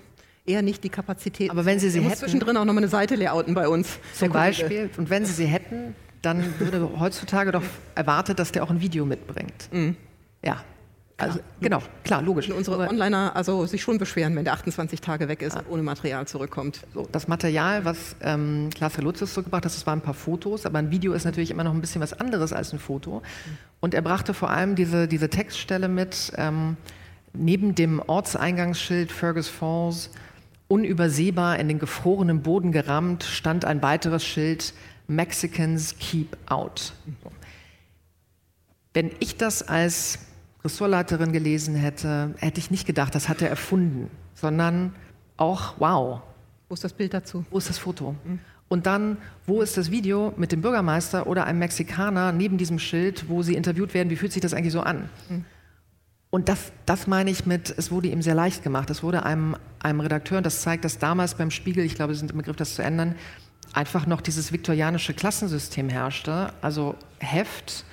eher nicht die Kapazität. Aber wenn Sie sie hätten, zwischendrin auch noch mal eine Seite layouten bei uns. Zum Beispiel. Und wenn Sie sie hätten, dann würde heutzutage doch erwartet, dass der auch ein Video mitbringt. Mhm. Ja, also, genau, klar, logisch. Und unsere Onliner also sich schon beschweren, wenn der 28 Tage weg ist und ohne Material zurückkommt. So, das Material, was ähm, Klaas Verlutzes zurückgebracht hat, das waren ein paar Fotos, aber ein Video ist natürlich immer noch ein bisschen was anderes als ein Foto. Und er brachte vor allem diese, diese Textstelle mit, ähm, neben dem Ortseingangsschild Fergus Falls, unübersehbar in den gefrorenen Boden gerammt, stand ein weiteres Schild, Mexicans keep out. Wenn ich das als Ressortleiterin gelesen hätte, hätte ich nicht gedacht, das hat er erfunden, sondern auch, wow. Wo ist das Bild dazu? Wo ist das Foto? Mhm. Und dann, wo ist das Video mit dem Bürgermeister oder einem Mexikaner neben diesem Schild, wo sie interviewt werden, wie fühlt sich das eigentlich so an? Mhm. Und das, das meine ich mit, es wurde ihm sehr leicht gemacht. Es wurde einem, einem Redakteur, und das zeigt, dass damals beim Spiegel, ich glaube, Sie sind im Begriff, das zu ändern, einfach noch dieses viktorianische Klassensystem herrschte. Also Heft,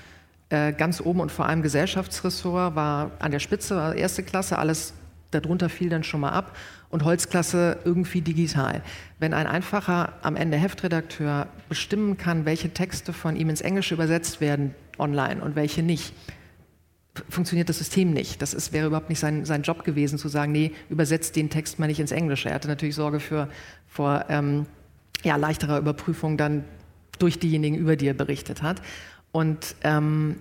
ganz oben und vor allem Gesellschaftsressort war an der Spitze, erste Klasse, alles darunter fiel dann schon mal ab und Holzklasse irgendwie digital. Wenn ein einfacher am Ende Heftredakteur bestimmen kann, welche Texte von ihm ins Englische übersetzt werden online und welche nicht, funktioniert das System nicht. Das ist, wäre überhaupt nicht sein, sein Job gewesen, zu sagen, nee, übersetzt den Text mal nicht ins Englische. Er hatte natürlich Sorge für, vor ähm, ja, leichterer Überprüfung dann durch diejenigen, über die er berichtet hat. Und, ähm,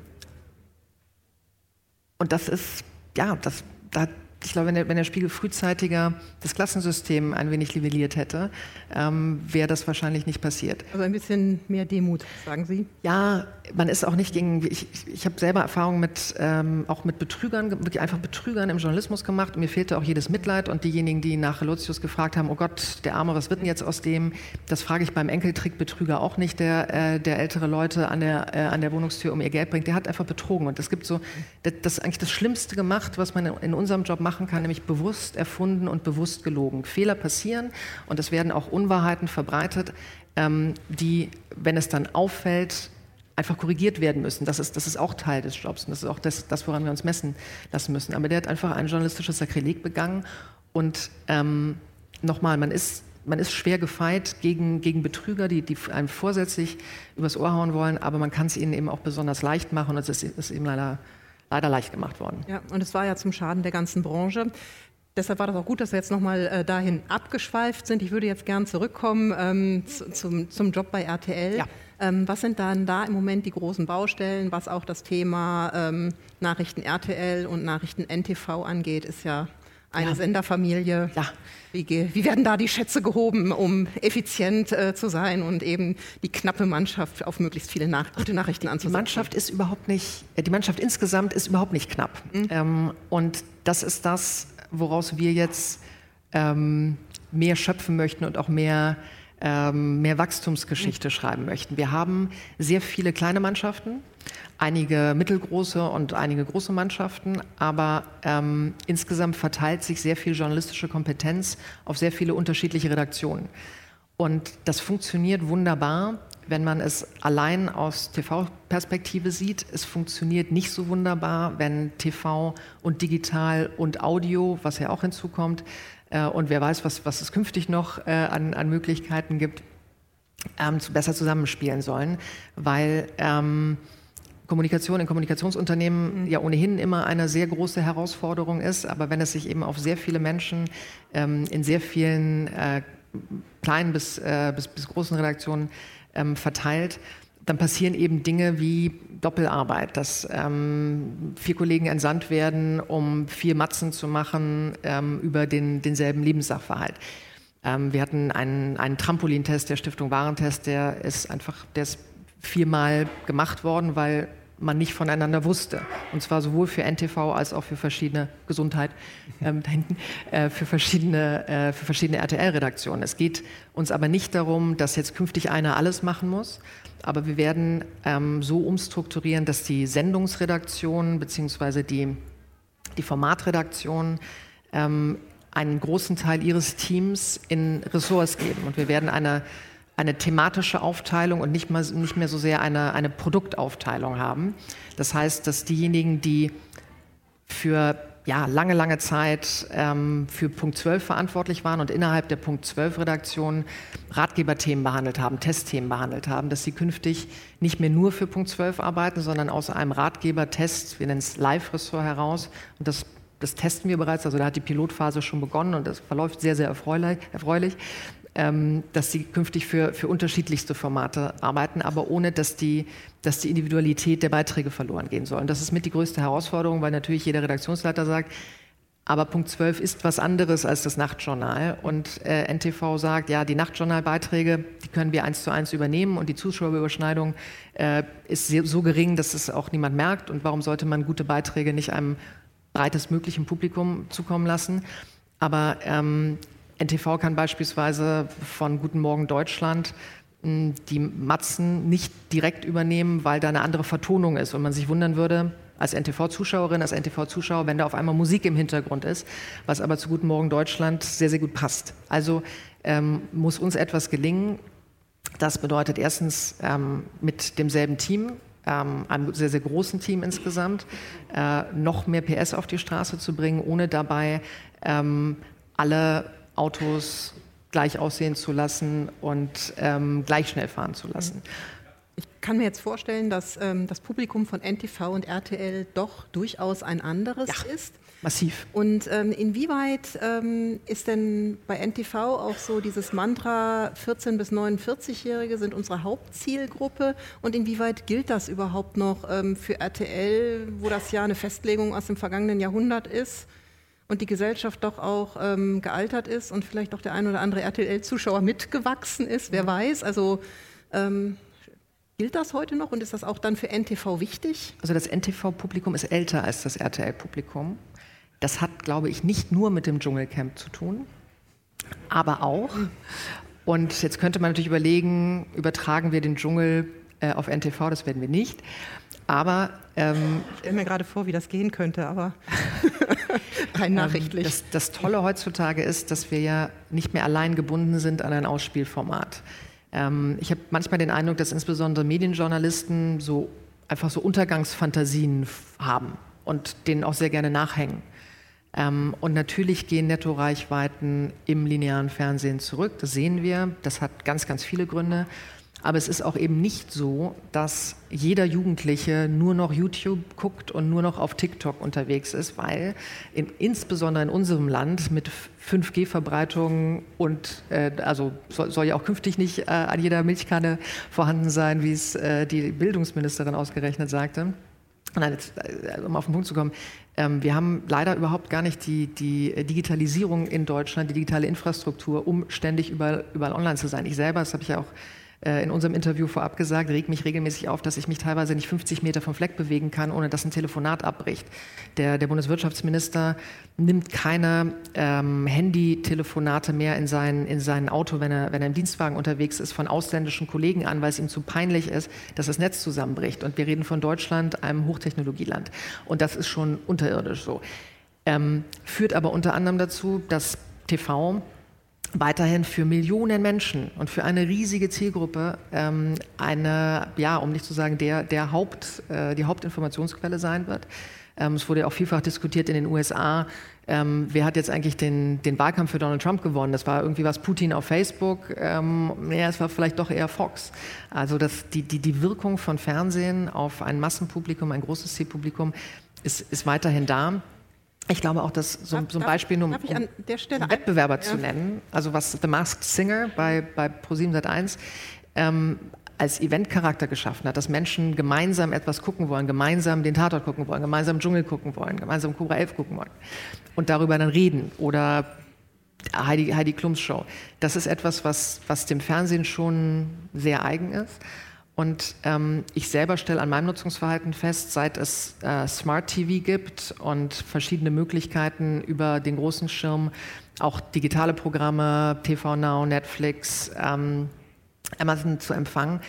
und das ist, ja, das, da ich glaube, wenn der, wenn der, Spiegel frühzeitiger das Klassensystem ein wenig livelliert hätte, ähm, wäre das wahrscheinlich nicht passiert. Also ein bisschen mehr Demut, sagen Sie? Ja, man ist auch nicht gegen. Ich, ich habe selber Erfahrungen mit ähm, auch mit Betrügern, wirklich einfach Betrügern im Journalismus gemacht. Mir fehlte auch jedes Mitleid. Und diejenigen, die nach Relotius gefragt haben: Oh Gott, der Arme, was wird denn jetzt aus dem? Das frage ich beim Enkeltrickbetrüger auch nicht, der, äh, der ältere Leute an der, äh, an der Wohnungstür um ihr Geld bringt. Der hat einfach betrogen. Und es gibt so, das, das ist eigentlich das Schlimmste gemacht, was man in, in unserem Job macht machen kann, nämlich bewusst erfunden und bewusst gelogen. Fehler passieren und es werden auch Unwahrheiten verbreitet, ähm, die, wenn es dann auffällt, einfach korrigiert werden müssen. Das ist, das ist auch Teil des Jobs und das ist auch das, das, woran wir uns messen lassen müssen. Aber der hat einfach ein journalistisches Sakrileg begangen und ähm, nochmal, man ist man ist schwer gefeit gegen, gegen Betrüger, die, die einem vorsätzlich übers Ohr hauen wollen, aber man kann es ihnen eben auch besonders leicht machen und es ist, ist eben leider leider leicht gemacht worden. Ja, und es war ja zum Schaden der ganzen Branche. deshalb war das auch gut, dass wir jetzt nochmal äh, dahin abgeschweift sind. Ich würde jetzt gern zurückkommen ähm, zu, zum, zum Job bei RTL. Ja. Ähm, was sind dann da im Moment die großen Baustellen, was auch das Thema ähm, Nachrichten RTL und Nachrichten NTV angeht, ist ja eine ja. Senderfamilie. Ja. Wie, wie, werden da die Schätze gehoben, um effizient äh, zu sein und eben die knappe Mannschaft auf möglichst viele nach gute Nachrichten anzusetzen? Die Mannschaft ist überhaupt nicht, äh, die Mannschaft insgesamt ist überhaupt nicht knapp. Mhm. Ähm, und das ist das, woraus wir jetzt ähm, mehr schöpfen möchten und auch mehr ähm, mehr Wachstumsgeschichte schreiben möchten. Wir haben sehr viele kleine Mannschaften, einige mittelgroße und einige große Mannschaften, aber ähm, insgesamt verteilt sich sehr viel journalistische Kompetenz auf sehr viele unterschiedliche Redaktionen. Und das funktioniert wunderbar, wenn man es allein aus TV-Perspektive sieht. Es funktioniert nicht so wunderbar, wenn TV und Digital und Audio, was ja auch hinzukommt, äh, und wer weiß, was, was es künftig noch äh, an, an Möglichkeiten gibt, ähm, besser zusammenspielen sollen, weil ähm, Kommunikation in Kommunikationsunternehmen mhm. ja ohnehin immer eine sehr große Herausforderung ist, aber wenn es sich eben auf sehr viele Menschen ähm, in sehr vielen äh, kleinen bis, äh, bis, bis, großen Redaktionen ähm, verteilt, dann passieren eben Dinge wie Doppelarbeit, dass ähm, vier Kollegen entsandt werden, um vier Matzen zu machen ähm, über den, denselben Lebenssachverhalt. Ähm, wir hatten einen, einen Trampolintest der Stiftung Warentest, der ist einfach, der ist viermal gemacht worden, weil man nicht voneinander wusste. Und zwar sowohl für NTV als auch für verschiedene Gesundheit ähm, da hinten, äh, für verschiedene, äh, verschiedene RTL-Redaktionen. Es geht uns aber nicht darum, dass jetzt künftig einer alles machen muss, aber wir werden ähm, so umstrukturieren, dass die Sendungsredaktionen bzw. Die, die Formatredaktionen ähm, einen großen Teil ihres Teams in Ressorts geben. Und wir werden eine eine thematische Aufteilung und nicht, mal, nicht mehr so sehr eine, eine Produktaufteilung haben. Das heißt, dass diejenigen, die für ja, lange, lange Zeit ähm, für Punkt 12 verantwortlich waren und innerhalb der Punkt 12 Redaktion Ratgeberthemen behandelt haben, Testthemen behandelt haben, dass sie künftig nicht mehr nur für Punkt 12 arbeiten, sondern aus einem Ratgeber-Test, wir nennen es Live-Ressort heraus, und das das testen wir bereits, also da hat die Pilotphase schon begonnen und das verläuft sehr, sehr erfreulich, erfreulich dass sie künftig für, für unterschiedlichste Formate arbeiten, aber ohne dass die, dass die Individualität der Beiträge verloren gehen soll. Und das ist mit die größte Herausforderung, weil natürlich jeder Redaktionsleiter sagt, aber Punkt 12 ist was anderes als das Nachtjournal. Und äh, NTV sagt, ja, die Nachtjournalbeiträge, die können wir eins zu eins übernehmen und die Zuschauerüberschneidung äh, ist so gering, dass es auch niemand merkt. Und warum sollte man gute Beiträge nicht einem breites möglichen Publikum zukommen lassen? Aber ähm, NTV kann beispielsweise von Guten Morgen Deutschland hm, die Matzen nicht direkt übernehmen, weil da eine andere Vertonung ist und man sich wundern würde, als NTV-Zuschauerin, als NTV-Zuschauer, wenn da auf einmal Musik im Hintergrund ist, was aber zu Guten Morgen Deutschland sehr, sehr gut passt. Also ähm, muss uns etwas gelingen. Das bedeutet erstens ähm, mit demselben Team, ähm, einem sehr, sehr großen Team insgesamt, äh, noch mehr PS auf die Straße zu bringen, ohne dabei ähm, alle Autos gleich aussehen zu lassen und ähm, gleich schnell fahren zu lassen. Ich kann mir jetzt vorstellen, dass ähm, das Publikum von NTV und RTL doch durchaus ein anderes ja, ist. Massiv. Und ähm, inwieweit ähm, ist denn bei NTV auch so dieses Mantra 14 bis 49-Jährige sind unsere Hauptzielgruppe und inwieweit gilt das überhaupt noch ähm, für RTL, wo das ja eine Festlegung aus dem vergangenen Jahrhundert ist? Und die Gesellschaft doch auch ähm, gealtert ist und vielleicht auch der ein oder andere RTL-Zuschauer mitgewachsen ist, wer mhm. weiß. Also ähm, gilt das heute noch und ist das auch dann für NTV wichtig? Also das NTV-Publikum ist älter als das RTL-Publikum. Das hat, glaube ich, nicht nur mit dem Dschungelcamp zu tun, aber auch. Mhm. Und jetzt könnte man natürlich überlegen, übertragen wir den Dschungel äh, auf NTV, das werden wir nicht. Aber ähm, ich stelle mir gerade vor, wie das gehen könnte, aber rein ähm, nachrichtlich. Das, das, Tolle heutzutage ist, dass wir ja nicht mehr allein gebunden sind an ein Ausspielformat. Ähm, ich habe manchmal den Eindruck, dass insbesondere Medienjournalisten so einfach so Untergangsfantasien haben und denen auch sehr gerne nachhängen. Ähm, und natürlich gehen Nettoreichweiten im linearen Fernsehen zurück. Das sehen wir. Das hat ganz, ganz viele Gründe. Aber es ist auch eben nicht so, dass jeder Jugendliche nur noch YouTube guckt und nur noch auf TikTok unterwegs ist, weil in, insbesondere in unserem Land mit 5G-Verbreitung und äh, also soll, soll, ja auch künftig nicht äh, an jeder Milchkanne vorhanden sein, wie es äh, die Bildungsministerin ausgerechnet sagte. Nein, jetzt, äh, um auf den Punkt zu kommen, ähm, wir haben leider überhaupt gar nicht die, die, Digitalisierung in Deutschland, die digitale Infrastruktur, um ständig überall, überall online zu sein. Ich selber, das habe ich ja auch in unserem Interview vorab gesagt, regt mich regelmäßig auf, dass ich mich teilweise nicht 50 Meter vom Fleck bewegen kann, ohne dass ein Telefonat abbricht. Der, der Bundeswirtschaftsminister nimmt keine ähm, Handy-Telefonate mehr in sein, in sein Auto, wenn er, wenn er im Dienstwagen unterwegs ist, von ausländischen Kollegen an, weil es ihm zu peinlich ist, dass das Netz zusammenbricht. Und wir reden von Deutschland, einem Hochtechnologieland. Und das ist schon unterirdisch so. Ähm, führt aber unter anderem dazu, dass TV weiterhin für Millionen Menschen und für eine riesige Zielgruppe ähm, eine, ja, um nicht zu sagen, der, der Haupt, äh, die Hauptinformationsquelle sein wird. Ähm, es wurde auch vielfach diskutiert in den USA, ähm, wer hat jetzt eigentlich den, den Wahlkampf für Donald Trump gewonnen? Das war irgendwie was Putin auf Facebook. Ähm, ja, es war vielleicht doch eher Fox. Also das, die, die, die Wirkung von Fernsehen auf ein Massenpublikum, ein großes Zielpublikum ist, ist weiterhin da. Ich glaube auch, dass so, so ein Beispiel, nur um, um Wettbewerber ja. zu nennen, also was The Masked Singer bei, bei ProSieben Sat1 ähm, als Eventcharakter geschaffen hat, dass Menschen gemeinsam etwas gucken wollen, gemeinsam den Tatort gucken wollen, gemeinsam Dschungel gucken wollen, gemeinsam Cobra 11 gucken wollen und darüber dann reden oder Heidi, Heidi Klums Show. Das ist etwas, was, was dem Fernsehen schon sehr eigen ist. Und ähm, ich selber stelle an meinem Nutzungsverhalten fest, seit es äh, Smart TV gibt und verschiedene Möglichkeiten über den großen Schirm, auch digitale Programme, TV Now, Netflix, ähm, Amazon zu empfangen,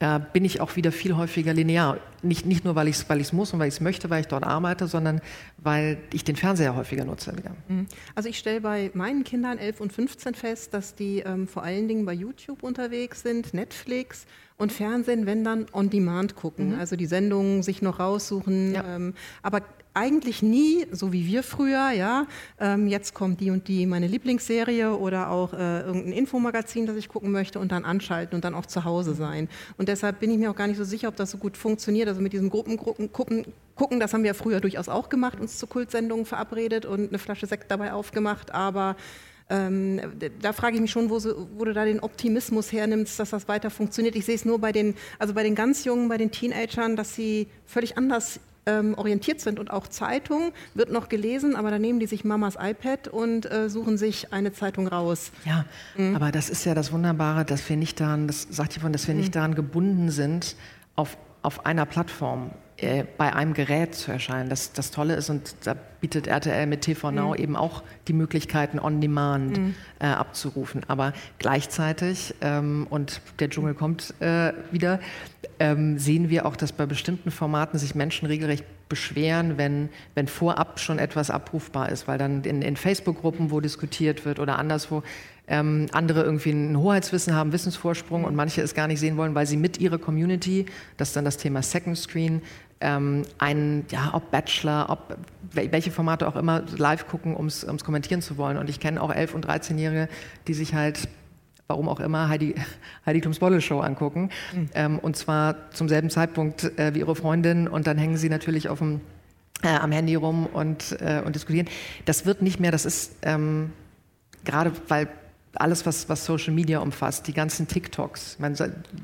äh, bin ich auch wieder viel häufiger linear. Nicht, nicht nur, weil ich es weil muss und weil ich es möchte, weil ich dort arbeite, sondern weil ich den Fernseher häufiger nutze. Wieder. Mhm. Also ich stelle bei meinen Kindern 11 und 15 fest, dass die ähm, vor allen Dingen bei YouTube unterwegs sind, Netflix und Fernsehen, wenn dann on demand gucken, mhm. also die Sendungen sich noch raussuchen, ja. ähm, aber eigentlich nie, so wie wir früher, ja, ähm, jetzt kommt die und die meine Lieblingsserie oder auch äh, irgendein Infomagazin, das ich gucken möchte und dann anschalten und dann auch zu Hause sein. Und deshalb bin ich mir auch gar nicht so sicher, ob das so gut funktioniert. Also mit diesem Gruppengruppen gucken, gucken, das haben wir früher durchaus auch gemacht, uns zu Kultsendungen verabredet und eine Flasche Sekt dabei aufgemacht, aber ähm, da frage ich mich schon, wo, so, wo, du da den Optimismus hernimmst, dass das weiter funktioniert. Ich sehe es nur bei den, also bei den ganz Jungen, bei den Teenagern, dass sie völlig anders ähm, orientiert sind und auch Zeitung wird noch gelesen, aber dann nehmen die sich Mamas iPad und äh, suchen sich eine Zeitung raus. Ja, mhm. aber das ist ja das Wunderbare, dass wir nicht daran, das sagt von, dass wir nicht mhm. daran gebunden sind, auf, auf einer Plattform äh, bei einem Gerät zu erscheinen. Das, das Tolle ist, und da bietet RTL mit TV Now mhm. eben auch die Möglichkeiten, on demand mhm. äh, abzurufen. Aber gleichzeitig, ähm, und der Dschungel kommt äh, wieder, ähm, sehen wir auch, dass bei bestimmten Formaten sich Menschen regelrecht beschweren, wenn, wenn vorab schon etwas abrufbar ist, weil dann in, in Facebook-Gruppen, wo diskutiert wird oder anderswo, ähm, andere irgendwie ein Hoheitswissen haben, Wissensvorsprung und manche es gar nicht sehen wollen, weil sie mit ihrer Community, das ist dann das Thema Second Screen, ähm, einen, ja, ob Bachelor, ob welche Formate auch immer live gucken, um es kommentieren zu wollen. Und ich kenne auch 11- und 13-Jährige, die sich halt warum auch immer, Heidi, Heidi Klums Bottle Show angucken. Mhm. Ähm, und zwar zum selben Zeitpunkt äh, wie ihre Freundin. Und dann hängen sie natürlich auf dem, äh, am Handy rum und, äh, und diskutieren. Das wird nicht mehr, das ist ähm, gerade, weil alles, was, was Social Media umfasst, die ganzen TikToks. Meine,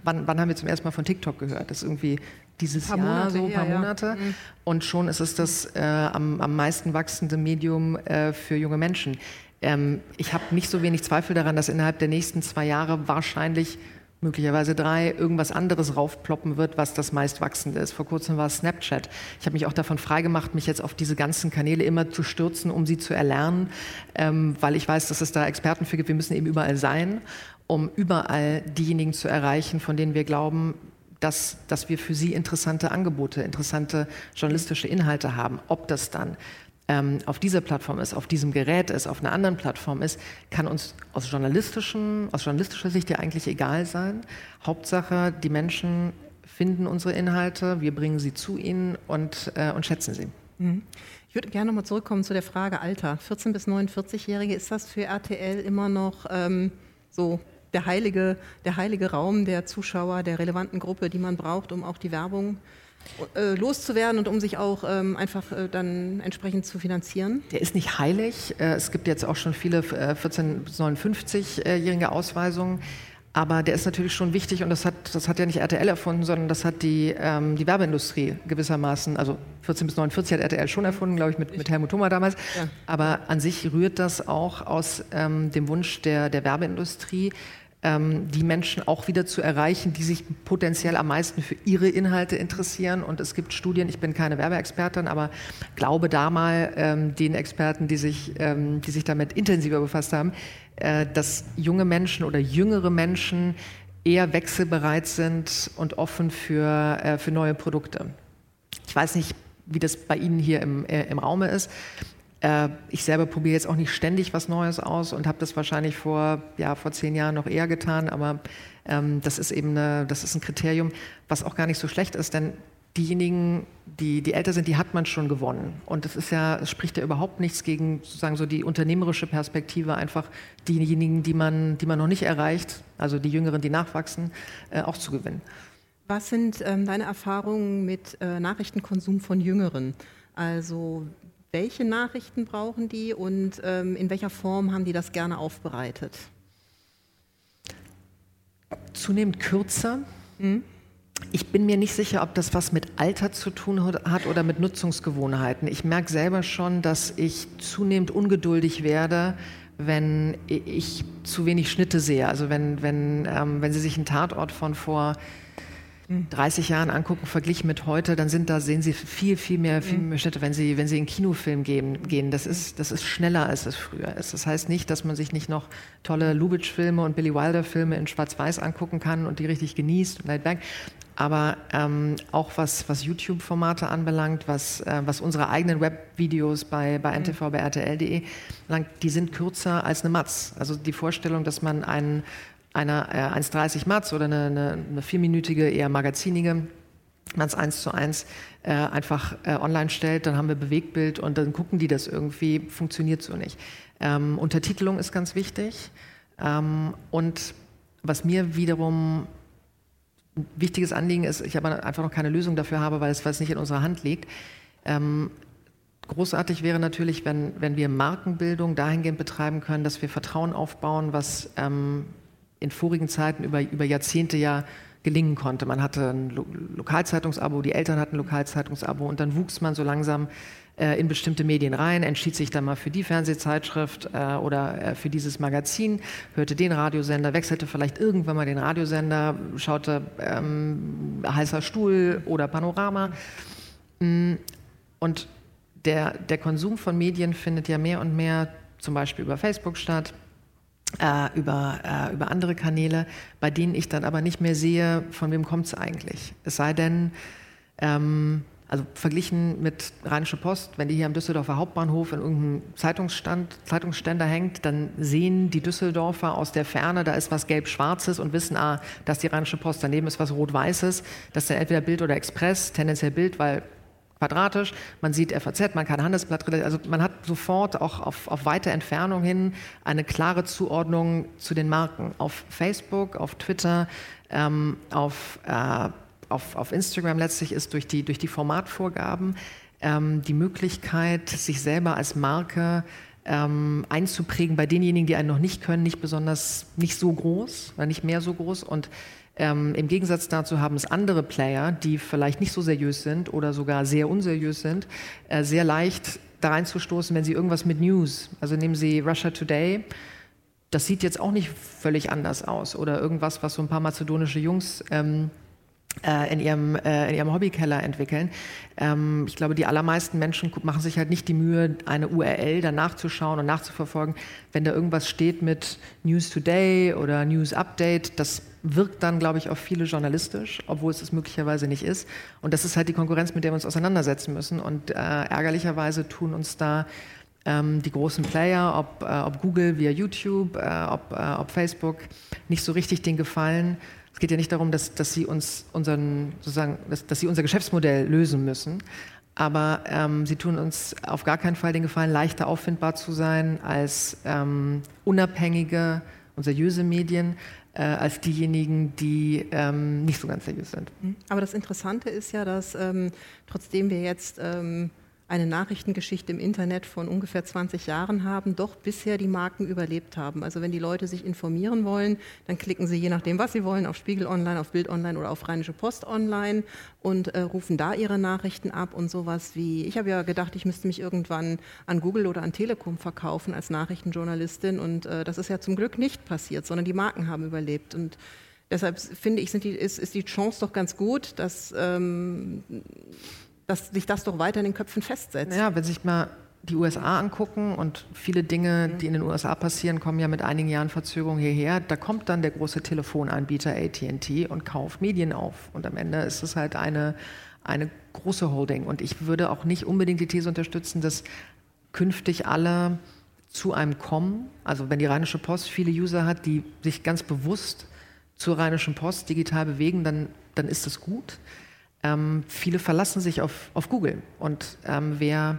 wann, wann, haben wir zum ersten Mal von TikTok gehört? Das ist irgendwie dieses Jahr, Monate, so ein paar ja, Monate. Ja. Mhm. Und schon ist es das äh, am, am meisten wachsende Medium äh, für junge Menschen. Ähm, ich habe nicht so wenig Zweifel daran, dass innerhalb der nächsten zwei Jahre wahrscheinlich möglicherweise drei, irgendwas anderes raufploppen wird, was das meistwachsende ist. Vor kurzem war es Snapchat. Ich habe mich auch davon freigemacht, mich jetzt auf diese ganzen Kanäle immer zu stürzen, um sie zu erlernen, ähm, weil ich weiß, dass es da Experten für gibt. Wir müssen eben überall sein, um überall diejenigen zu erreichen, von denen wir glauben, dass, dass wir für sie interessante Angebote, interessante journalistische Inhalte haben. Ob das dann ähm, auf dieser Plattform ist, auf diesem Gerät ist, auf einer anderen Plattform ist, kann uns aus, journalistischen, aus journalistischer Sicht ja eigentlich egal sein. Hauptsache, die Menschen finden unsere Inhalte, wir bringen sie zu ihnen und, äh, und schätzen sie. Mhm. Ich würde gerne nochmal zurückkommen zu der Frage Alter. 14- bis 49-Jährige, ist das für RTL immer noch ähm, so der heilige, der heilige Raum der Zuschauer, der relevanten Gruppe, die man braucht, um auch die Werbung äh, loszuwerden und um sich auch ähm, einfach äh, dann entsprechend zu finanzieren? Der ist nicht heilig. Äh, es gibt jetzt auch schon viele 14 bis 59-jährige Ausweisungen. Aber der ist natürlich schon wichtig und das hat, das hat ja nicht RTL erfunden, sondern das hat die, ähm, die Werbeindustrie gewissermaßen, also 14 bis 49 hat RTL schon erfunden, glaube ich, mit, mit Helmut Thoma damals. Ja. Aber an sich rührt das auch aus ähm, dem Wunsch der, der Werbeindustrie, die Menschen auch wieder zu erreichen, die sich potenziell am meisten für ihre Inhalte interessieren. Und es gibt Studien, ich bin keine Werbeexpertin, aber glaube da mal ähm, den Experten, die sich, ähm, die sich damit intensiver befasst haben, äh, dass junge Menschen oder jüngere Menschen eher wechselbereit sind und offen für, äh, für neue Produkte. Ich weiß nicht, wie das bei Ihnen hier im, äh, im Raume ist. Äh, ich selber probiere jetzt auch nicht ständig was Neues aus und habe das wahrscheinlich vor, ja, vor zehn Jahren noch eher getan, aber ähm, das ist eben eine, das ist ein Kriterium, was auch gar nicht so schlecht ist, denn diejenigen, die, die älter sind, die hat man schon gewonnen. Und das ist ja, es spricht ja überhaupt nichts gegen sozusagen so die unternehmerische Perspektive, einfach diejenigen, die man, die man noch nicht erreicht, also die Jüngeren, die nachwachsen, äh, auch zu gewinnen. Was sind ähm, deine Erfahrungen mit äh, Nachrichtenkonsum von Jüngeren? Also welche Nachrichten brauchen die und ähm, in welcher Form haben die das gerne aufbereitet? Zunehmend kürzer. Hm? Ich bin mir nicht sicher, ob das was mit Alter zu tun hat oder mit Nutzungsgewohnheiten. Ich merke selber schon, dass ich zunehmend ungeduldig werde, wenn ich zu wenig Schnitte sehe. Also wenn, wenn, ähm, wenn Sie sich einen Tatort von vor 30 Jahren angucken, verglichen mit heute, dann sind da, sehen Sie viel, viel mehr, viel mhm. mehr Schnitte, wenn Sie, wenn Sie in Kinofilm gehen, gehen. Das ist, das ist schneller, als es früher ist. Das heißt nicht, dass man sich nicht noch tolle Lubitsch-Filme und Billy Wilder-Filme in Schwarz-Weiß angucken kann und die richtig genießt, Night Back. Aber ähm, auch was, was YouTube-Formate anbelangt, was, äh, was unsere eigenen Webvideos bei, bei NTV, bei RTL.de, die sind kürzer als eine Matz. Also die Vorstellung, dass man einen einer äh, 1,30 Matz oder eine, eine, eine, vierminütige, eher magazinige Matz 1 zu 1 äh, einfach äh, online stellt, dann haben wir Bewegtbild und dann gucken die das irgendwie, funktioniert so nicht. Ähm, Untertitelung ist ganz wichtig ähm, und was mir wiederum ein wichtiges Anliegen ist, ich aber einfach noch keine Lösung dafür habe, weil es, weil es nicht in unserer Hand liegt. Ähm, großartig wäre natürlich, wenn, wenn wir Markenbildung dahingehend betreiben können, dass wir Vertrauen aufbauen, was ähm, in vorigen Zeiten über, über Jahrzehnte ja gelingen konnte. Man hatte ein Lo Lokalzeitungsabo, die Eltern hatten ein Lokalzeitungsabo und dann wuchs man so langsam äh, in bestimmte Medien rein, entschied sich dann mal für die Fernsehzeitschrift äh, oder äh, für dieses Magazin, hörte den Radiosender, wechselte vielleicht irgendwann mal den Radiosender, schaute ähm, Heißer Stuhl oder Panorama. Mm, und der, der Konsum von Medien findet ja mehr und mehr zum Beispiel über Facebook statt, äh, über, äh, über andere Kanäle, bei denen ich dann aber nicht mehr sehe, von wem kommt es eigentlich. Es sei denn, ähm, also verglichen mit Rheinische Post, wenn die hier am Düsseldorfer Hauptbahnhof in irgendeinem Zeitungsstand, Zeitungsständer hängt, dann sehen die Düsseldorfer aus der Ferne, da ist was gelb-schwarzes und wissen, ah, das ist die Rheinische Post, daneben ist was rot-weißes, das ist dann entweder Bild oder Express, tendenziell Bild, weil quadratisch, man sieht FAZ, man kann Handelsblatt, also man hat sofort auch auf, auf weite Entfernung hin eine klare Zuordnung zu den Marken. Auf Facebook, auf Twitter, ähm, auf, äh, auf, auf Instagram letztlich ist durch die, durch die Formatvorgaben ähm, die Möglichkeit, sich selber als Marke ähm, einzuprägen bei denjenigen, die einen noch nicht können, nicht besonders, nicht so groß oder nicht mehr so groß. Und ähm, Im Gegensatz dazu haben es andere Player, die vielleicht nicht so seriös sind oder sogar sehr unseriös sind, äh, sehr leicht da reinzustoßen, wenn sie irgendwas mit News, also nehmen Sie Russia Today, das sieht jetzt auch nicht völlig anders aus oder irgendwas, was so ein paar mazedonische Jungs ähm, äh, in ihrem, äh, in ihrem Hobbykeller entwickeln. Ähm, ich glaube, die allermeisten Menschen machen sich halt nicht die Mühe, eine URL danach zu schauen und nachzuverfolgen. Wenn da irgendwas steht mit News Today oder News Update, das wirkt dann, glaube ich, auf viele journalistisch, obwohl es es möglicherweise nicht ist. Und das ist halt die Konkurrenz, mit der wir uns auseinandersetzen müssen. Und äh, ärgerlicherweise tun uns da ähm, die großen Player, ob, äh, ob Google via YouTube, äh, ob, äh, ob Facebook, nicht so richtig den Gefallen. Es geht ja nicht darum, dass, dass sie uns unseren, sozusagen, dass, dass sie unser Geschäftsmodell lösen müssen. Aber ähm, sie tun uns auf gar keinen Fall den Gefallen, leichter auffindbar zu sein als ähm, unabhängige und seriöse Medien, äh, als diejenigen, die ähm, nicht so ganz seriös sind. Mhm. Aber das Interessante ist ja, dass ähm, trotzdem wir jetzt ähm, eine Nachrichtengeschichte im Internet von ungefähr 20 Jahren haben, doch bisher die Marken überlebt haben. Also wenn die Leute sich informieren wollen, dann klicken sie je nachdem, was sie wollen, auf Spiegel Online, auf Bild Online oder auf Rheinische Post Online und äh, rufen da ihre Nachrichten ab und sowas wie, ich habe ja gedacht, ich müsste mich irgendwann an Google oder an Telekom verkaufen als Nachrichtenjournalistin und äh, das ist ja zum Glück nicht passiert, sondern die Marken haben überlebt und Deshalb finde ich, die, ist, ist, die Chance doch ganz gut, dass ähm, dass sich das doch weiter in den Köpfen festsetzt. Ja, wenn sich mal die USA angucken und viele Dinge, die in den USA passieren, kommen ja mit einigen Jahren Verzögerung hierher. Da kommt dann der große Telefonanbieter AT&T und kauft Medien auf. Und am Ende ist es halt eine, eine große Holding. Und ich würde auch nicht unbedingt die These unterstützen, dass künftig alle zu einem kommen. Also wenn die Rheinische Post viele User hat, die sich ganz bewusst zur Rheinischen Post digital bewegen, dann, dann ist das gut. Ähm, viele verlassen sich auf, auf Google. Und ähm, wer,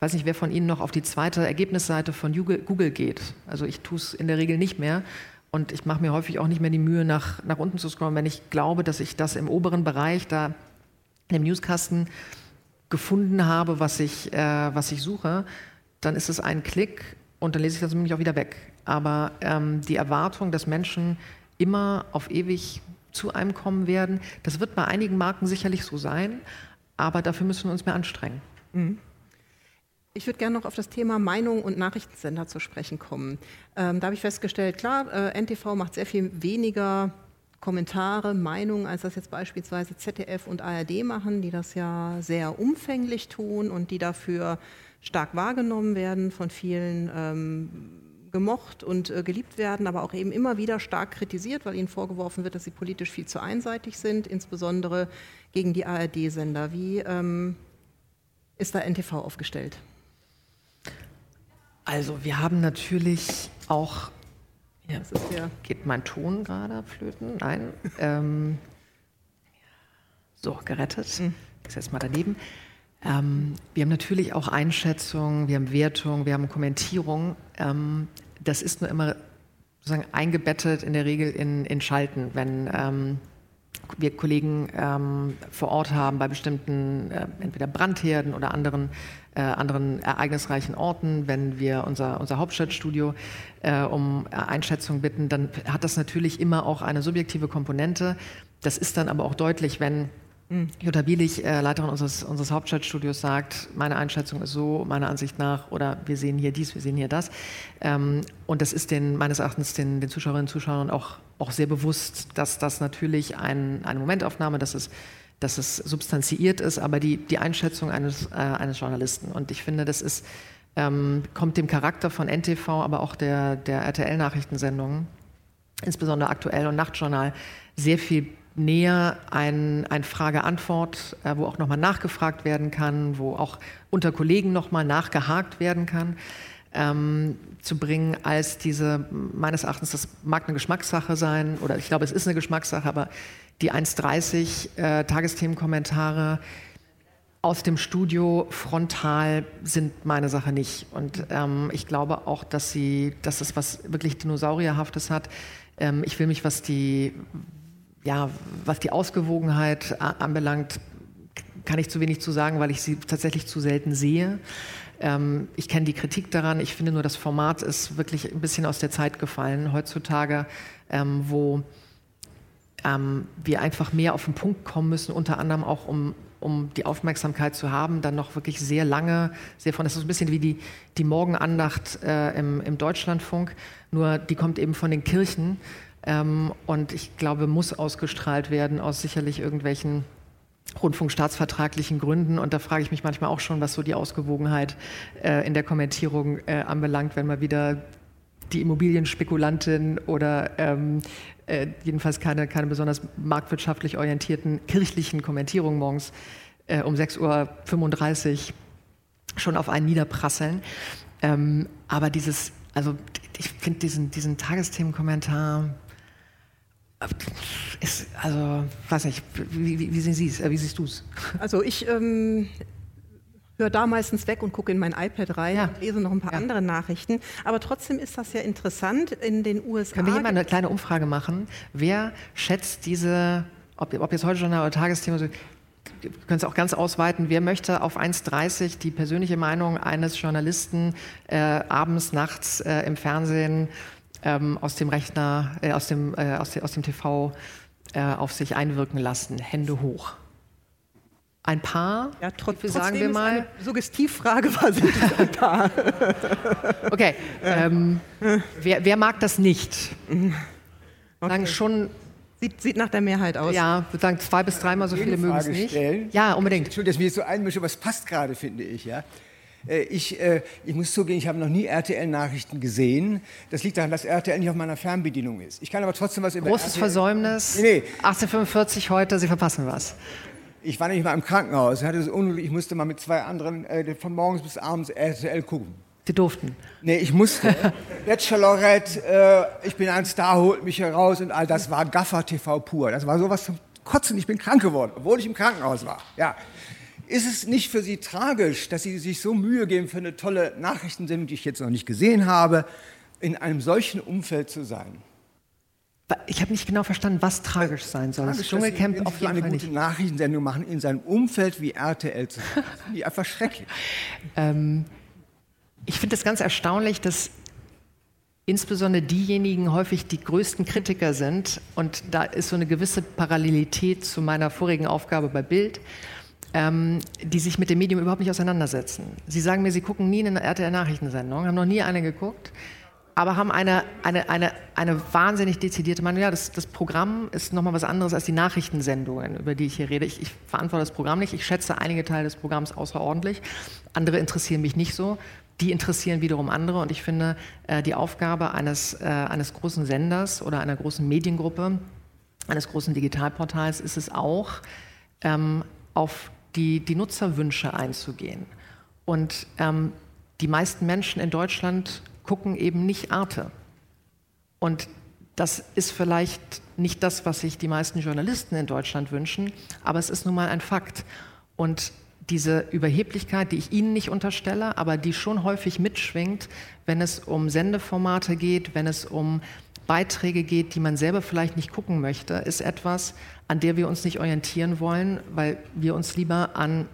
weiß nicht, wer von Ihnen noch auf die zweite Ergebnisseite von Google geht. Also ich tue es in der Regel nicht mehr. Und ich mache mir häufig auch nicht mehr die Mühe, nach, nach unten zu scrollen, wenn ich glaube, dass ich das im oberen Bereich da im Newskasten gefunden habe, was ich, äh, was ich suche, dann ist es ein Klick und dann lese ich das nämlich auch wieder weg. Aber ähm, die Erwartung, dass Menschen immer auf ewig zu einem kommen werden. Das wird bei einigen Marken sicherlich so sein, aber dafür müssen wir uns mehr anstrengen. Mhm. Ich würde gerne noch auf das Thema Meinung und Nachrichtensender zu sprechen kommen. Ähm, da habe ich festgestellt, klar, äh, NTV macht sehr viel weniger Kommentare, Meinungen, als das jetzt beispielsweise ZDF und ARD machen, die das ja sehr umfänglich tun und die dafür stark wahrgenommen werden von vielen ähm, gemocht und äh, geliebt werden, aber auch eben immer wieder stark kritisiert, weil ihnen vorgeworfen wird, dass sie politisch viel zu einseitig sind, insbesondere gegen die ARD-Sender. Wie ähm, ist da NTV aufgestellt? Also wir haben natürlich auch, ja, ja geht mein Ton gerade flöten? Nein. ähm, so, gerettet. Mhm. Ist jetzt mal daneben. Ähm, wir haben natürlich auch Einschätzungen, wir haben Wertungen, wir haben Kommentierungen. Ähm, das ist nur immer sozusagen eingebettet in der Regel in, in Schalten, wenn ähm, wir Kollegen ähm, vor Ort haben bei bestimmten äh, entweder Brandherden oder anderen, äh, anderen ereignisreichen Orten. Wenn wir unser, unser Hauptstadtstudio äh, um Einschätzung bitten, dann hat das natürlich immer auch eine subjektive Komponente. Das ist dann aber auch deutlich, wenn. Jutta Bielich, äh, Leiterin unseres, unseres Hauptstadtstudios, sagt, meine Einschätzung ist so, meiner Ansicht nach, oder wir sehen hier dies, wir sehen hier das. Ähm, und das ist den, meines Erachtens den, den Zuschauerinnen und Zuschauern auch, auch sehr bewusst, dass das natürlich ein, eine Momentaufnahme, dass es, dass es substanziiert ist, aber die, die Einschätzung eines, äh, eines Journalisten. Und ich finde, das ist, ähm, kommt dem Charakter von NTV, aber auch der, der RTL-Nachrichtensendungen, insbesondere aktuell und Nachtjournal, sehr viel näher ein, ein Frage-Antwort, äh, wo auch nochmal nachgefragt werden kann, wo auch unter Kollegen nochmal nachgehakt werden kann, ähm, zu bringen, als diese, meines Erachtens, das mag eine Geschmackssache sein, oder ich glaube, es ist eine Geschmackssache, aber die 1,30 äh, Tagesthemenkommentare aus dem Studio frontal sind meine Sache nicht. Und ähm, ich glaube auch, dass sie, dass es was wirklich Dinosaurierhaftes hat. Ähm, ich will mich, was die ja, was die Ausgewogenheit anbelangt, kann ich zu wenig zu sagen, weil ich sie tatsächlich zu selten sehe. Ähm, ich kenne die Kritik daran. Ich finde nur, das Format ist wirklich ein bisschen aus der Zeit gefallen heutzutage, ähm, wo ähm, wir einfach mehr auf den Punkt kommen müssen, unter anderem auch um, um die Aufmerksamkeit zu haben, dann noch wirklich sehr lange, sehr von, das ist ein bisschen wie die, die Morgenandacht äh, im, im Deutschlandfunk, nur die kommt eben von den Kirchen ähm, und ich glaube, muss ausgestrahlt werden aus sicherlich irgendwelchen rundfunkstaatsvertraglichen Gründen. Und da frage ich mich manchmal auch schon, was so die Ausgewogenheit äh, in der Kommentierung äh, anbelangt, wenn mal wieder die Immobilienspekulantin oder ähm, äh, jedenfalls keine, keine besonders marktwirtschaftlich orientierten kirchlichen Kommentierungen morgens äh, um 6.35 Uhr schon auf einen niederprasseln. Ähm, aber dieses, also ich finde diesen, diesen Tagesthemenkommentar, ist, also, weiß nicht, wie, wie, wie sehen Sie es, äh, wie siehst du es? Also ich ähm, höre da meistens weg und gucke in mein iPad rein Ja. und lese noch ein paar Ja. andere Nachrichten. Aber trotzdem ist das ja interessant. In den USA. Können wir hier mal eine kleine Umfrage machen? Wer schätzt diese, ob, ob jetzt heute schon oder Tagesthema, können es auch ganz ausweiten, wer möchte auf 1,30 die persönliche Meinung eines Journalisten äh, abends, nachts äh, im Fernsehen ähm, aus dem Rechner, äh, aus, dem, äh, aus, de, aus dem TV äh, auf sich einwirken lassen? Hände hoch. Ein paar, ja, trotz, wie sagen trotzdem wir mal, eine Suggestivfrage war, sind es ein paar. Okay. Ähm, wer, wer mag das nicht? Sagen schon, Sieht, sieht nach der Mehrheit aus. ja, würde sagen zwei bis dreimal so viele mögen es nicht. stellen? Ja, unbedingt. Entschuldigung, dass wir jetzt so einmischen, aber es passt gerade, finde ich. Ja? Äh, Ich, äh, ich muss zugeben, ich habe noch nie RTL-Nachrichten gesehen. Das liegt daran, dass RTL nicht auf meiner Fernbedienung ist. Ich kann aber trotzdem was über Großes RTL Versäumnis. Nee, nee. 1845 heute, Sie verpassen was. Ich war nämlich mal im Krankenhaus. Ich, hatte das Unglück, ich musste mal mit zwei anderen äh, von morgens bis abends RTL gucken. Sie durften. Nee, ich musste. Bachelorette, äh, ich bin ein Star, holt mich heraus und all das war Gaffer TV pur. Das war sowas zum Kotzen. Ich bin krank geworden, obwohl ich im Krankenhaus war. Ja. Ist es nicht für Sie tragisch, dass Sie sich so Mühe geben für eine tolle Nachrichtensendung, die ich jetzt noch nicht gesehen habe, in einem solchen Umfeld zu sein? Ich habe nicht genau verstanden, was tragisch sein soll. Das Tragisch, Dschungelcamp dass auf jeden eine Fall gute nicht. Nachrichtensendung machen, in seinem Umfeld wie RTL zu sein. Das finde ich einfach schrecklich. Ähm, ich finde es ganz erstaunlich, dass insbesondere diejenigen häufig die größten Kritiker sind. Und da ist so eine gewisse Parallelität zu meiner vorigen Aufgabe bei Bild, ähm, die sich mit dem Medium überhaupt nicht auseinandersetzen. Sie sagen mir, sie gucken nie eine RTL-Nachrichtensendung, haben noch nie eine geguckt, aber haben eine, eine, eine, eine wahnsinnig dezidierte Meinung. Ja, das, das Programm ist nochmal was anderes als die Nachrichtensendungen, über die ich hier rede. Ich, ich verantworte das Programm nicht. Ich schätze einige Teile des Programms außerordentlich. Andere interessieren mich nicht so. Die interessieren wiederum andere. Und ich finde, äh, die Aufgabe eines, äh, eines großen Senders oder einer großen Mediengruppe, eines großen Digitalportals ist es auch, ähm, auf die, die Nutzerwünsche einzugehen. Und ähm, die meisten Menschen in Deutschland gucken eben nicht Arte. Und das ist vielleicht nicht das, was sich die meisten Journalisten in Deutschland wünschen, aber es ist nun mal ein Fakt. Und diese Überheblichkeit, die ich Ihnen nicht unterstelle, aber die schon häufig mitschwingt, wenn es um Sendeformate geht, wenn es um Beiträge geht, die man selber vielleicht nicht gucken möchte, ist etwas, an der wir uns nicht orientieren wollen, weil wir uns lieber an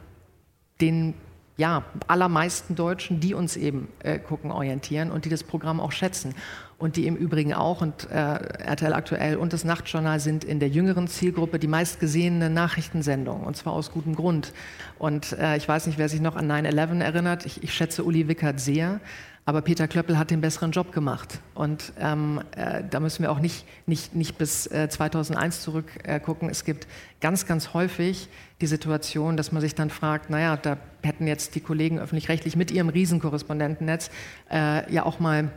den ja, allermeisten Deutschen, die uns eben äh, gucken, orientieren und die das Programm auch schätzen. Und die im Übrigen auch, und äh, RTL aktuell und das Nachtjournal sind in der jüngeren Zielgruppe die meistgesehene Nachrichtensendung, und zwar aus gutem Grund. Und äh, ich weiß nicht, wer sich noch an 9-11 erinnert, ich, ich schätze Uli Wickert sehr, aber Peter Klöppel hat den besseren Job gemacht. Und ähm, äh, da müssen wir auch nicht, nicht, nicht bis äh, 2001 zurückgucken. Äh, es gibt ganz, ganz häufig die Situation, dass man sich dann fragt, naja, da hätten jetzt die Kollegen öffentlich-rechtlich mit ihrem Riesenkorrespondentennetz äh, ja auch mal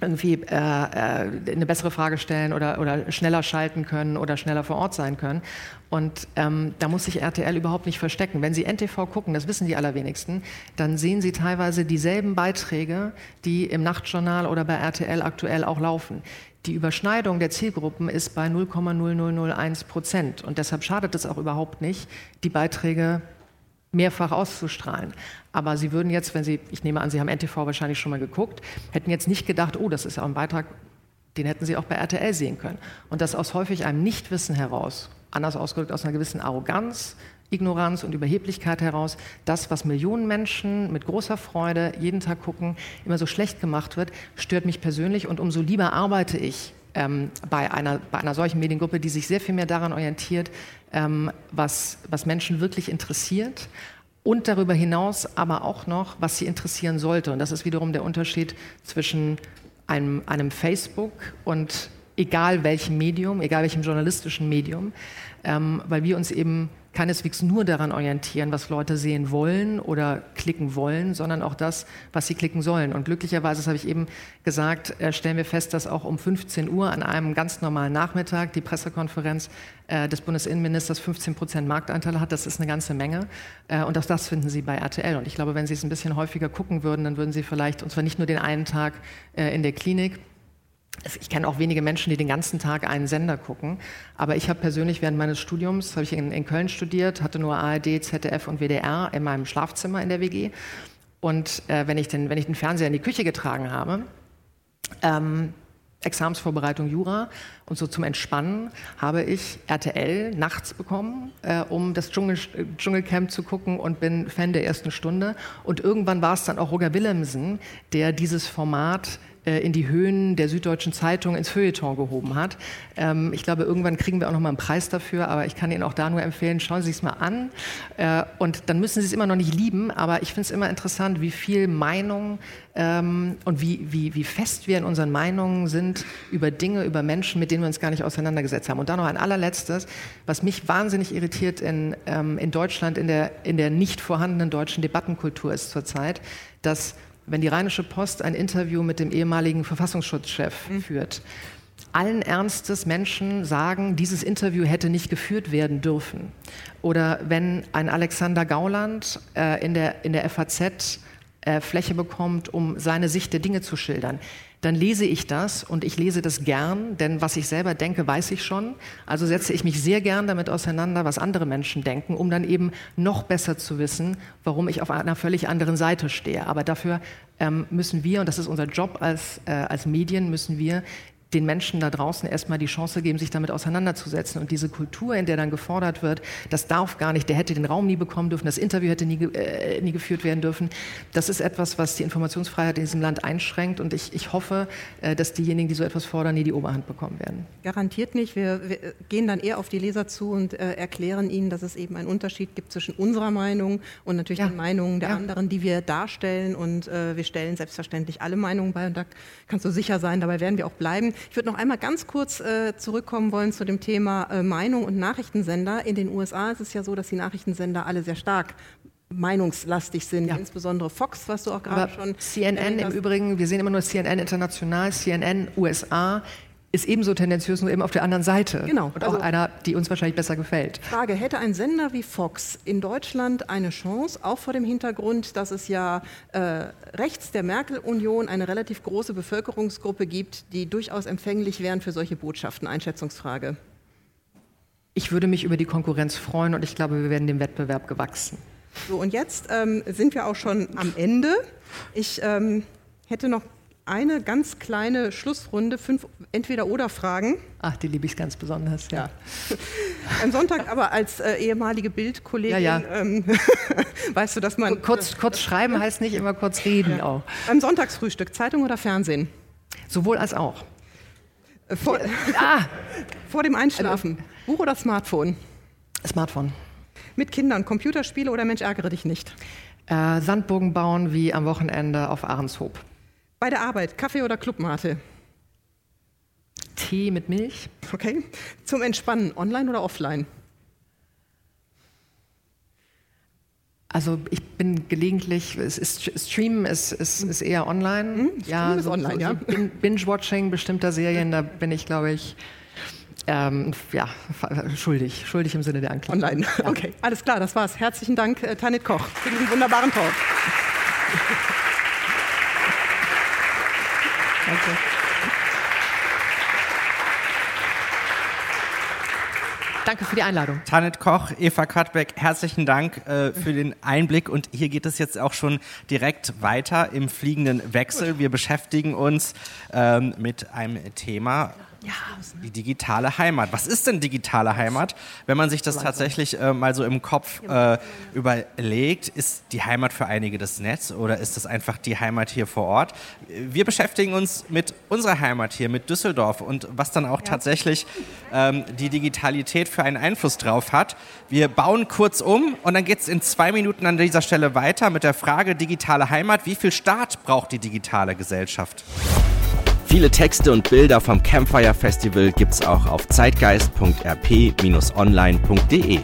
irgendwie äh, äh, eine bessere Frage stellen oder, oder schneller schalten können oder schneller vor Ort sein können. Und ähm, da muss sich RTL überhaupt nicht verstecken. Wenn Sie NTV gucken, das wissen die allerwenigsten, dann sehen Sie teilweise dieselben Beiträge, die im Nachtjournal oder bei RTL aktuell auch laufen. Die Überschneidung der Zielgruppen ist bei 0,0001 Prozent. Und deshalb schadet es auch überhaupt nicht, die Beiträge mehrfach auszustrahlen. Aber Sie würden jetzt, wenn Sie, ich nehme an, Sie haben NTV wahrscheinlich schon mal geguckt, hätten jetzt nicht gedacht, oh, das ist ja ein Beitrag, den hätten Sie auch bei RTL sehen können. Und das aus häufig einem Nichtwissen heraus, anders ausgedrückt aus einer gewissen Arroganz, Ignoranz und Überheblichkeit heraus, das, was Millionen Menschen mit großer Freude jeden Tag gucken, immer so schlecht gemacht wird, stört mich persönlich und umso lieber arbeite ich ähm, bei, einer, bei einer solchen Mediengruppe, die sich sehr viel mehr daran orientiert, ähm, was, was Menschen wirklich interessiert und darüber hinaus aber auch noch, was sie interessieren sollte. Und das ist wiederum der Unterschied zwischen einem, einem Facebook und egal welchem Medium, egal welchem journalistischen Medium, ähm, weil wir uns eben keineswegs nur daran orientieren, was Leute sehen wollen oder klicken wollen, sondern auch das, was sie klicken sollen. Und glücklicherweise, das habe ich eben gesagt, äh, stellen wir fest, dass auch um 15 Uhr an einem ganz normalen Nachmittag die Pressekonferenz äh, des Bundesinnenministers 15 Prozent Marktanteil hat. Das ist eine ganze Menge. Äh, und auch das finden Sie bei RTL. Und ich glaube, wenn Sie es ein bisschen häufiger gucken würden, dann würden Sie vielleicht, und zwar nicht nur den einen Tag in der Klinik, ich kenne auch wenige Menschen, die den ganzen Tag einen Sender gucken. Aber ich habe persönlich während meines Studiums, habe ich in, in, Köln studiert, hatte nur ARD, ZDF und WDR in meinem Schlafzimmer in der WG. Und äh, wenn, ich den, wenn ich den Fernseher in die Küche getragen habe, ähm, Examsvorbereitung Jura und so zum Entspannen habe ich RTL nachts bekommen, äh, um das Dschungel, Dschungelcamp zu gucken und bin Fan der ersten Stunde. Und irgendwann war es dann auch Roger Willemsen, der dieses Format äh, in die Höhen der Süddeutschen Zeitung ins Feuilleton gehoben hat. Ähm, ich glaube, irgendwann kriegen wir auch noch mal einen Preis dafür, aber ich kann Ihnen auch da nur empfehlen, schauen Sie es mal an. Äh, und dann müssen Sie es immer noch nicht lieben, aber ich finde es immer interessant, wie viel Meinung ähm, und wie, wie, wie fest wir in unseren Meinungen sind über Dinge, über Menschen, mit denen wir uns gar nicht auseinandergesetzt haben. Und dann noch ein allerletztes, was mich wahnsinnig irritiert in, ähm, in Deutschland, in der, in der nicht vorhandenen deutschen Debattenkultur ist zurzeit, dass wenn die Rheinische Post ein Interview mit dem ehemaligen Verfassungsschutzchef mhm. führt, allen Ernstes Menschen sagen, dieses Interview hätte nicht geführt werden dürfen. Oder wenn ein Alexander Gauland äh, in, der, in der FAZ äh, Fläche bekommt, um seine Sicht der Dinge zu schildern dann lese ich das und ich lese das gern, denn was ich selber denke, weiß ich schon. Also setze ich mich sehr gern damit auseinander, was andere Menschen denken, um dann eben noch besser zu wissen, warum ich auf einer völlig anderen Seite stehe. Aber dafür ähm, müssen wir, und das ist unser Job als, äh, als Medien, müssen wir den Menschen da draußen erstmal die Chance geben, sich damit auseinanderzusetzen. Und diese Kultur, in der dann gefordert wird, das darf gar nicht, der hätte den Raum nie bekommen dürfen, das Interview hätte nie, äh, nie geführt werden dürfen, das ist etwas, was die Informationsfreiheit in diesem Land einschränkt. Und ich, ich hoffe, äh, dass diejenigen, die so etwas fordern, nie die Oberhand bekommen werden. Garantiert nicht. Wir, wir gehen dann eher auf die Leser zu und äh, erklären ihnen, dass es eben einen Unterschied gibt zwischen unserer Meinung und natürlich ja. den Meinungen der ja. anderen, die wir darstellen. Und äh, wir stellen selbstverständlich alle Meinungen bei. Und da kannst du sicher sein, dabei werden wir auch bleiben. Ich würde noch einmal ganz kurz äh, zurückkommen wollen zu dem Thema äh, Meinung und Nachrichtensender. In den USA ist es ja so, dass die Nachrichtensender alle sehr stark meinungslastig sind, ja. insbesondere Fox, was du auch gerade schon. CNN im Übrigen, wir sehen immer nur CNN international, CNN USA ist ebenso tendenziös, nur eben auf der anderen Seite. Genau. Und auch also, einer, die uns wahrscheinlich besser gefällt. Frage, hätte ein Sender wie Fox in Deutschland eine Chance, auch vor dem Hintergrund, dass es ja äh, rechts der Merkel-Union eine relativ große Bevölkerungsgruppe gibt, die durchaus empfänglich wären für solche Botschaften? Einschätzungsfrage. Ich würde mich über die Konkurrenz freuen und ich glaube, wir werden dem Wettbewerb gewachsen. So, und jetzt ähm, sind wir auch schon am Ende. Ich ähm, hätte noch eine ganz kleine Schlussrunde, fünf Entweder-Oder-Fragen. Ach, die liebe ich ganz besonders, ja. ja. Am Sonntag aber als äh, ehemalige Bildkollegin, ja, ja. Ähm, weißt du, dass man... Kurz, kurz schreiben heißt nicht immer kurz reden auch. Beim Sonntagsfrühstück, Zeitung oder Fernsehen? Sowohl als auch. Äh, vor, ah. vor dem Einschlafen, Buch oder Smartphone? Smartphone. Mit Kindern, Computerspiele oder Mensch, ärgere dich nicht? Äh, Sandbogen bauen wie am Wochenende auf Ahrenshoop. Bei der Arbeit, Kaffee oder Clubmate? Tee mit Milch. Okay. Zum Entspannen, online oder offline? Also ich bin gelegentlich, es ist, Streamen ist, ist, ist eher online. Hm, ja, ist so, online, so, ja. Binge-Watching bestimmter Serien, da bin ich, glaube ich, ähm, ja, schuldig, schuldig im Sinne der Anklage. Online, ja. okay, alles klar, das war's. Herzlichen Dank, äh, Tanit Koch, für diesen wunderbaren Talk. Danke. Danke für die Einladung. Tanit Koch, Eva Katbeck, herzlichen Dank äh, für den Einblick. Und hier geht es jetzt auch schon direkt weiter im fliegenden Wechsel. Wir beschäftigen uns ähm, mit einem Thema, ja, die digitale Heimat. Was ist denn digitale Heimat? Wenn man sich das tatsächlich äh, mal so im Kopf äh, überlegt, ist die Heimat für einige das Netz oder ist das einfach die Heimat hier vor Ort? Wir beschäftigen uns mit unserer Heimat hier, mit Düsseldorf und was dann auch ja. tatsächlich ähm, die Digitalität für einen Einfluss drauf hat. Wir bauen kurz um und dann geht es in zwei Minuten an dieser Stelle weiter mit der Frage digitale Heimat. Wie viel Staat braucht die digitale Gesellschaft? Viele Texte und Bilder vom Campfire Festival gibt's auch auf zeitgeist.rp-online.de.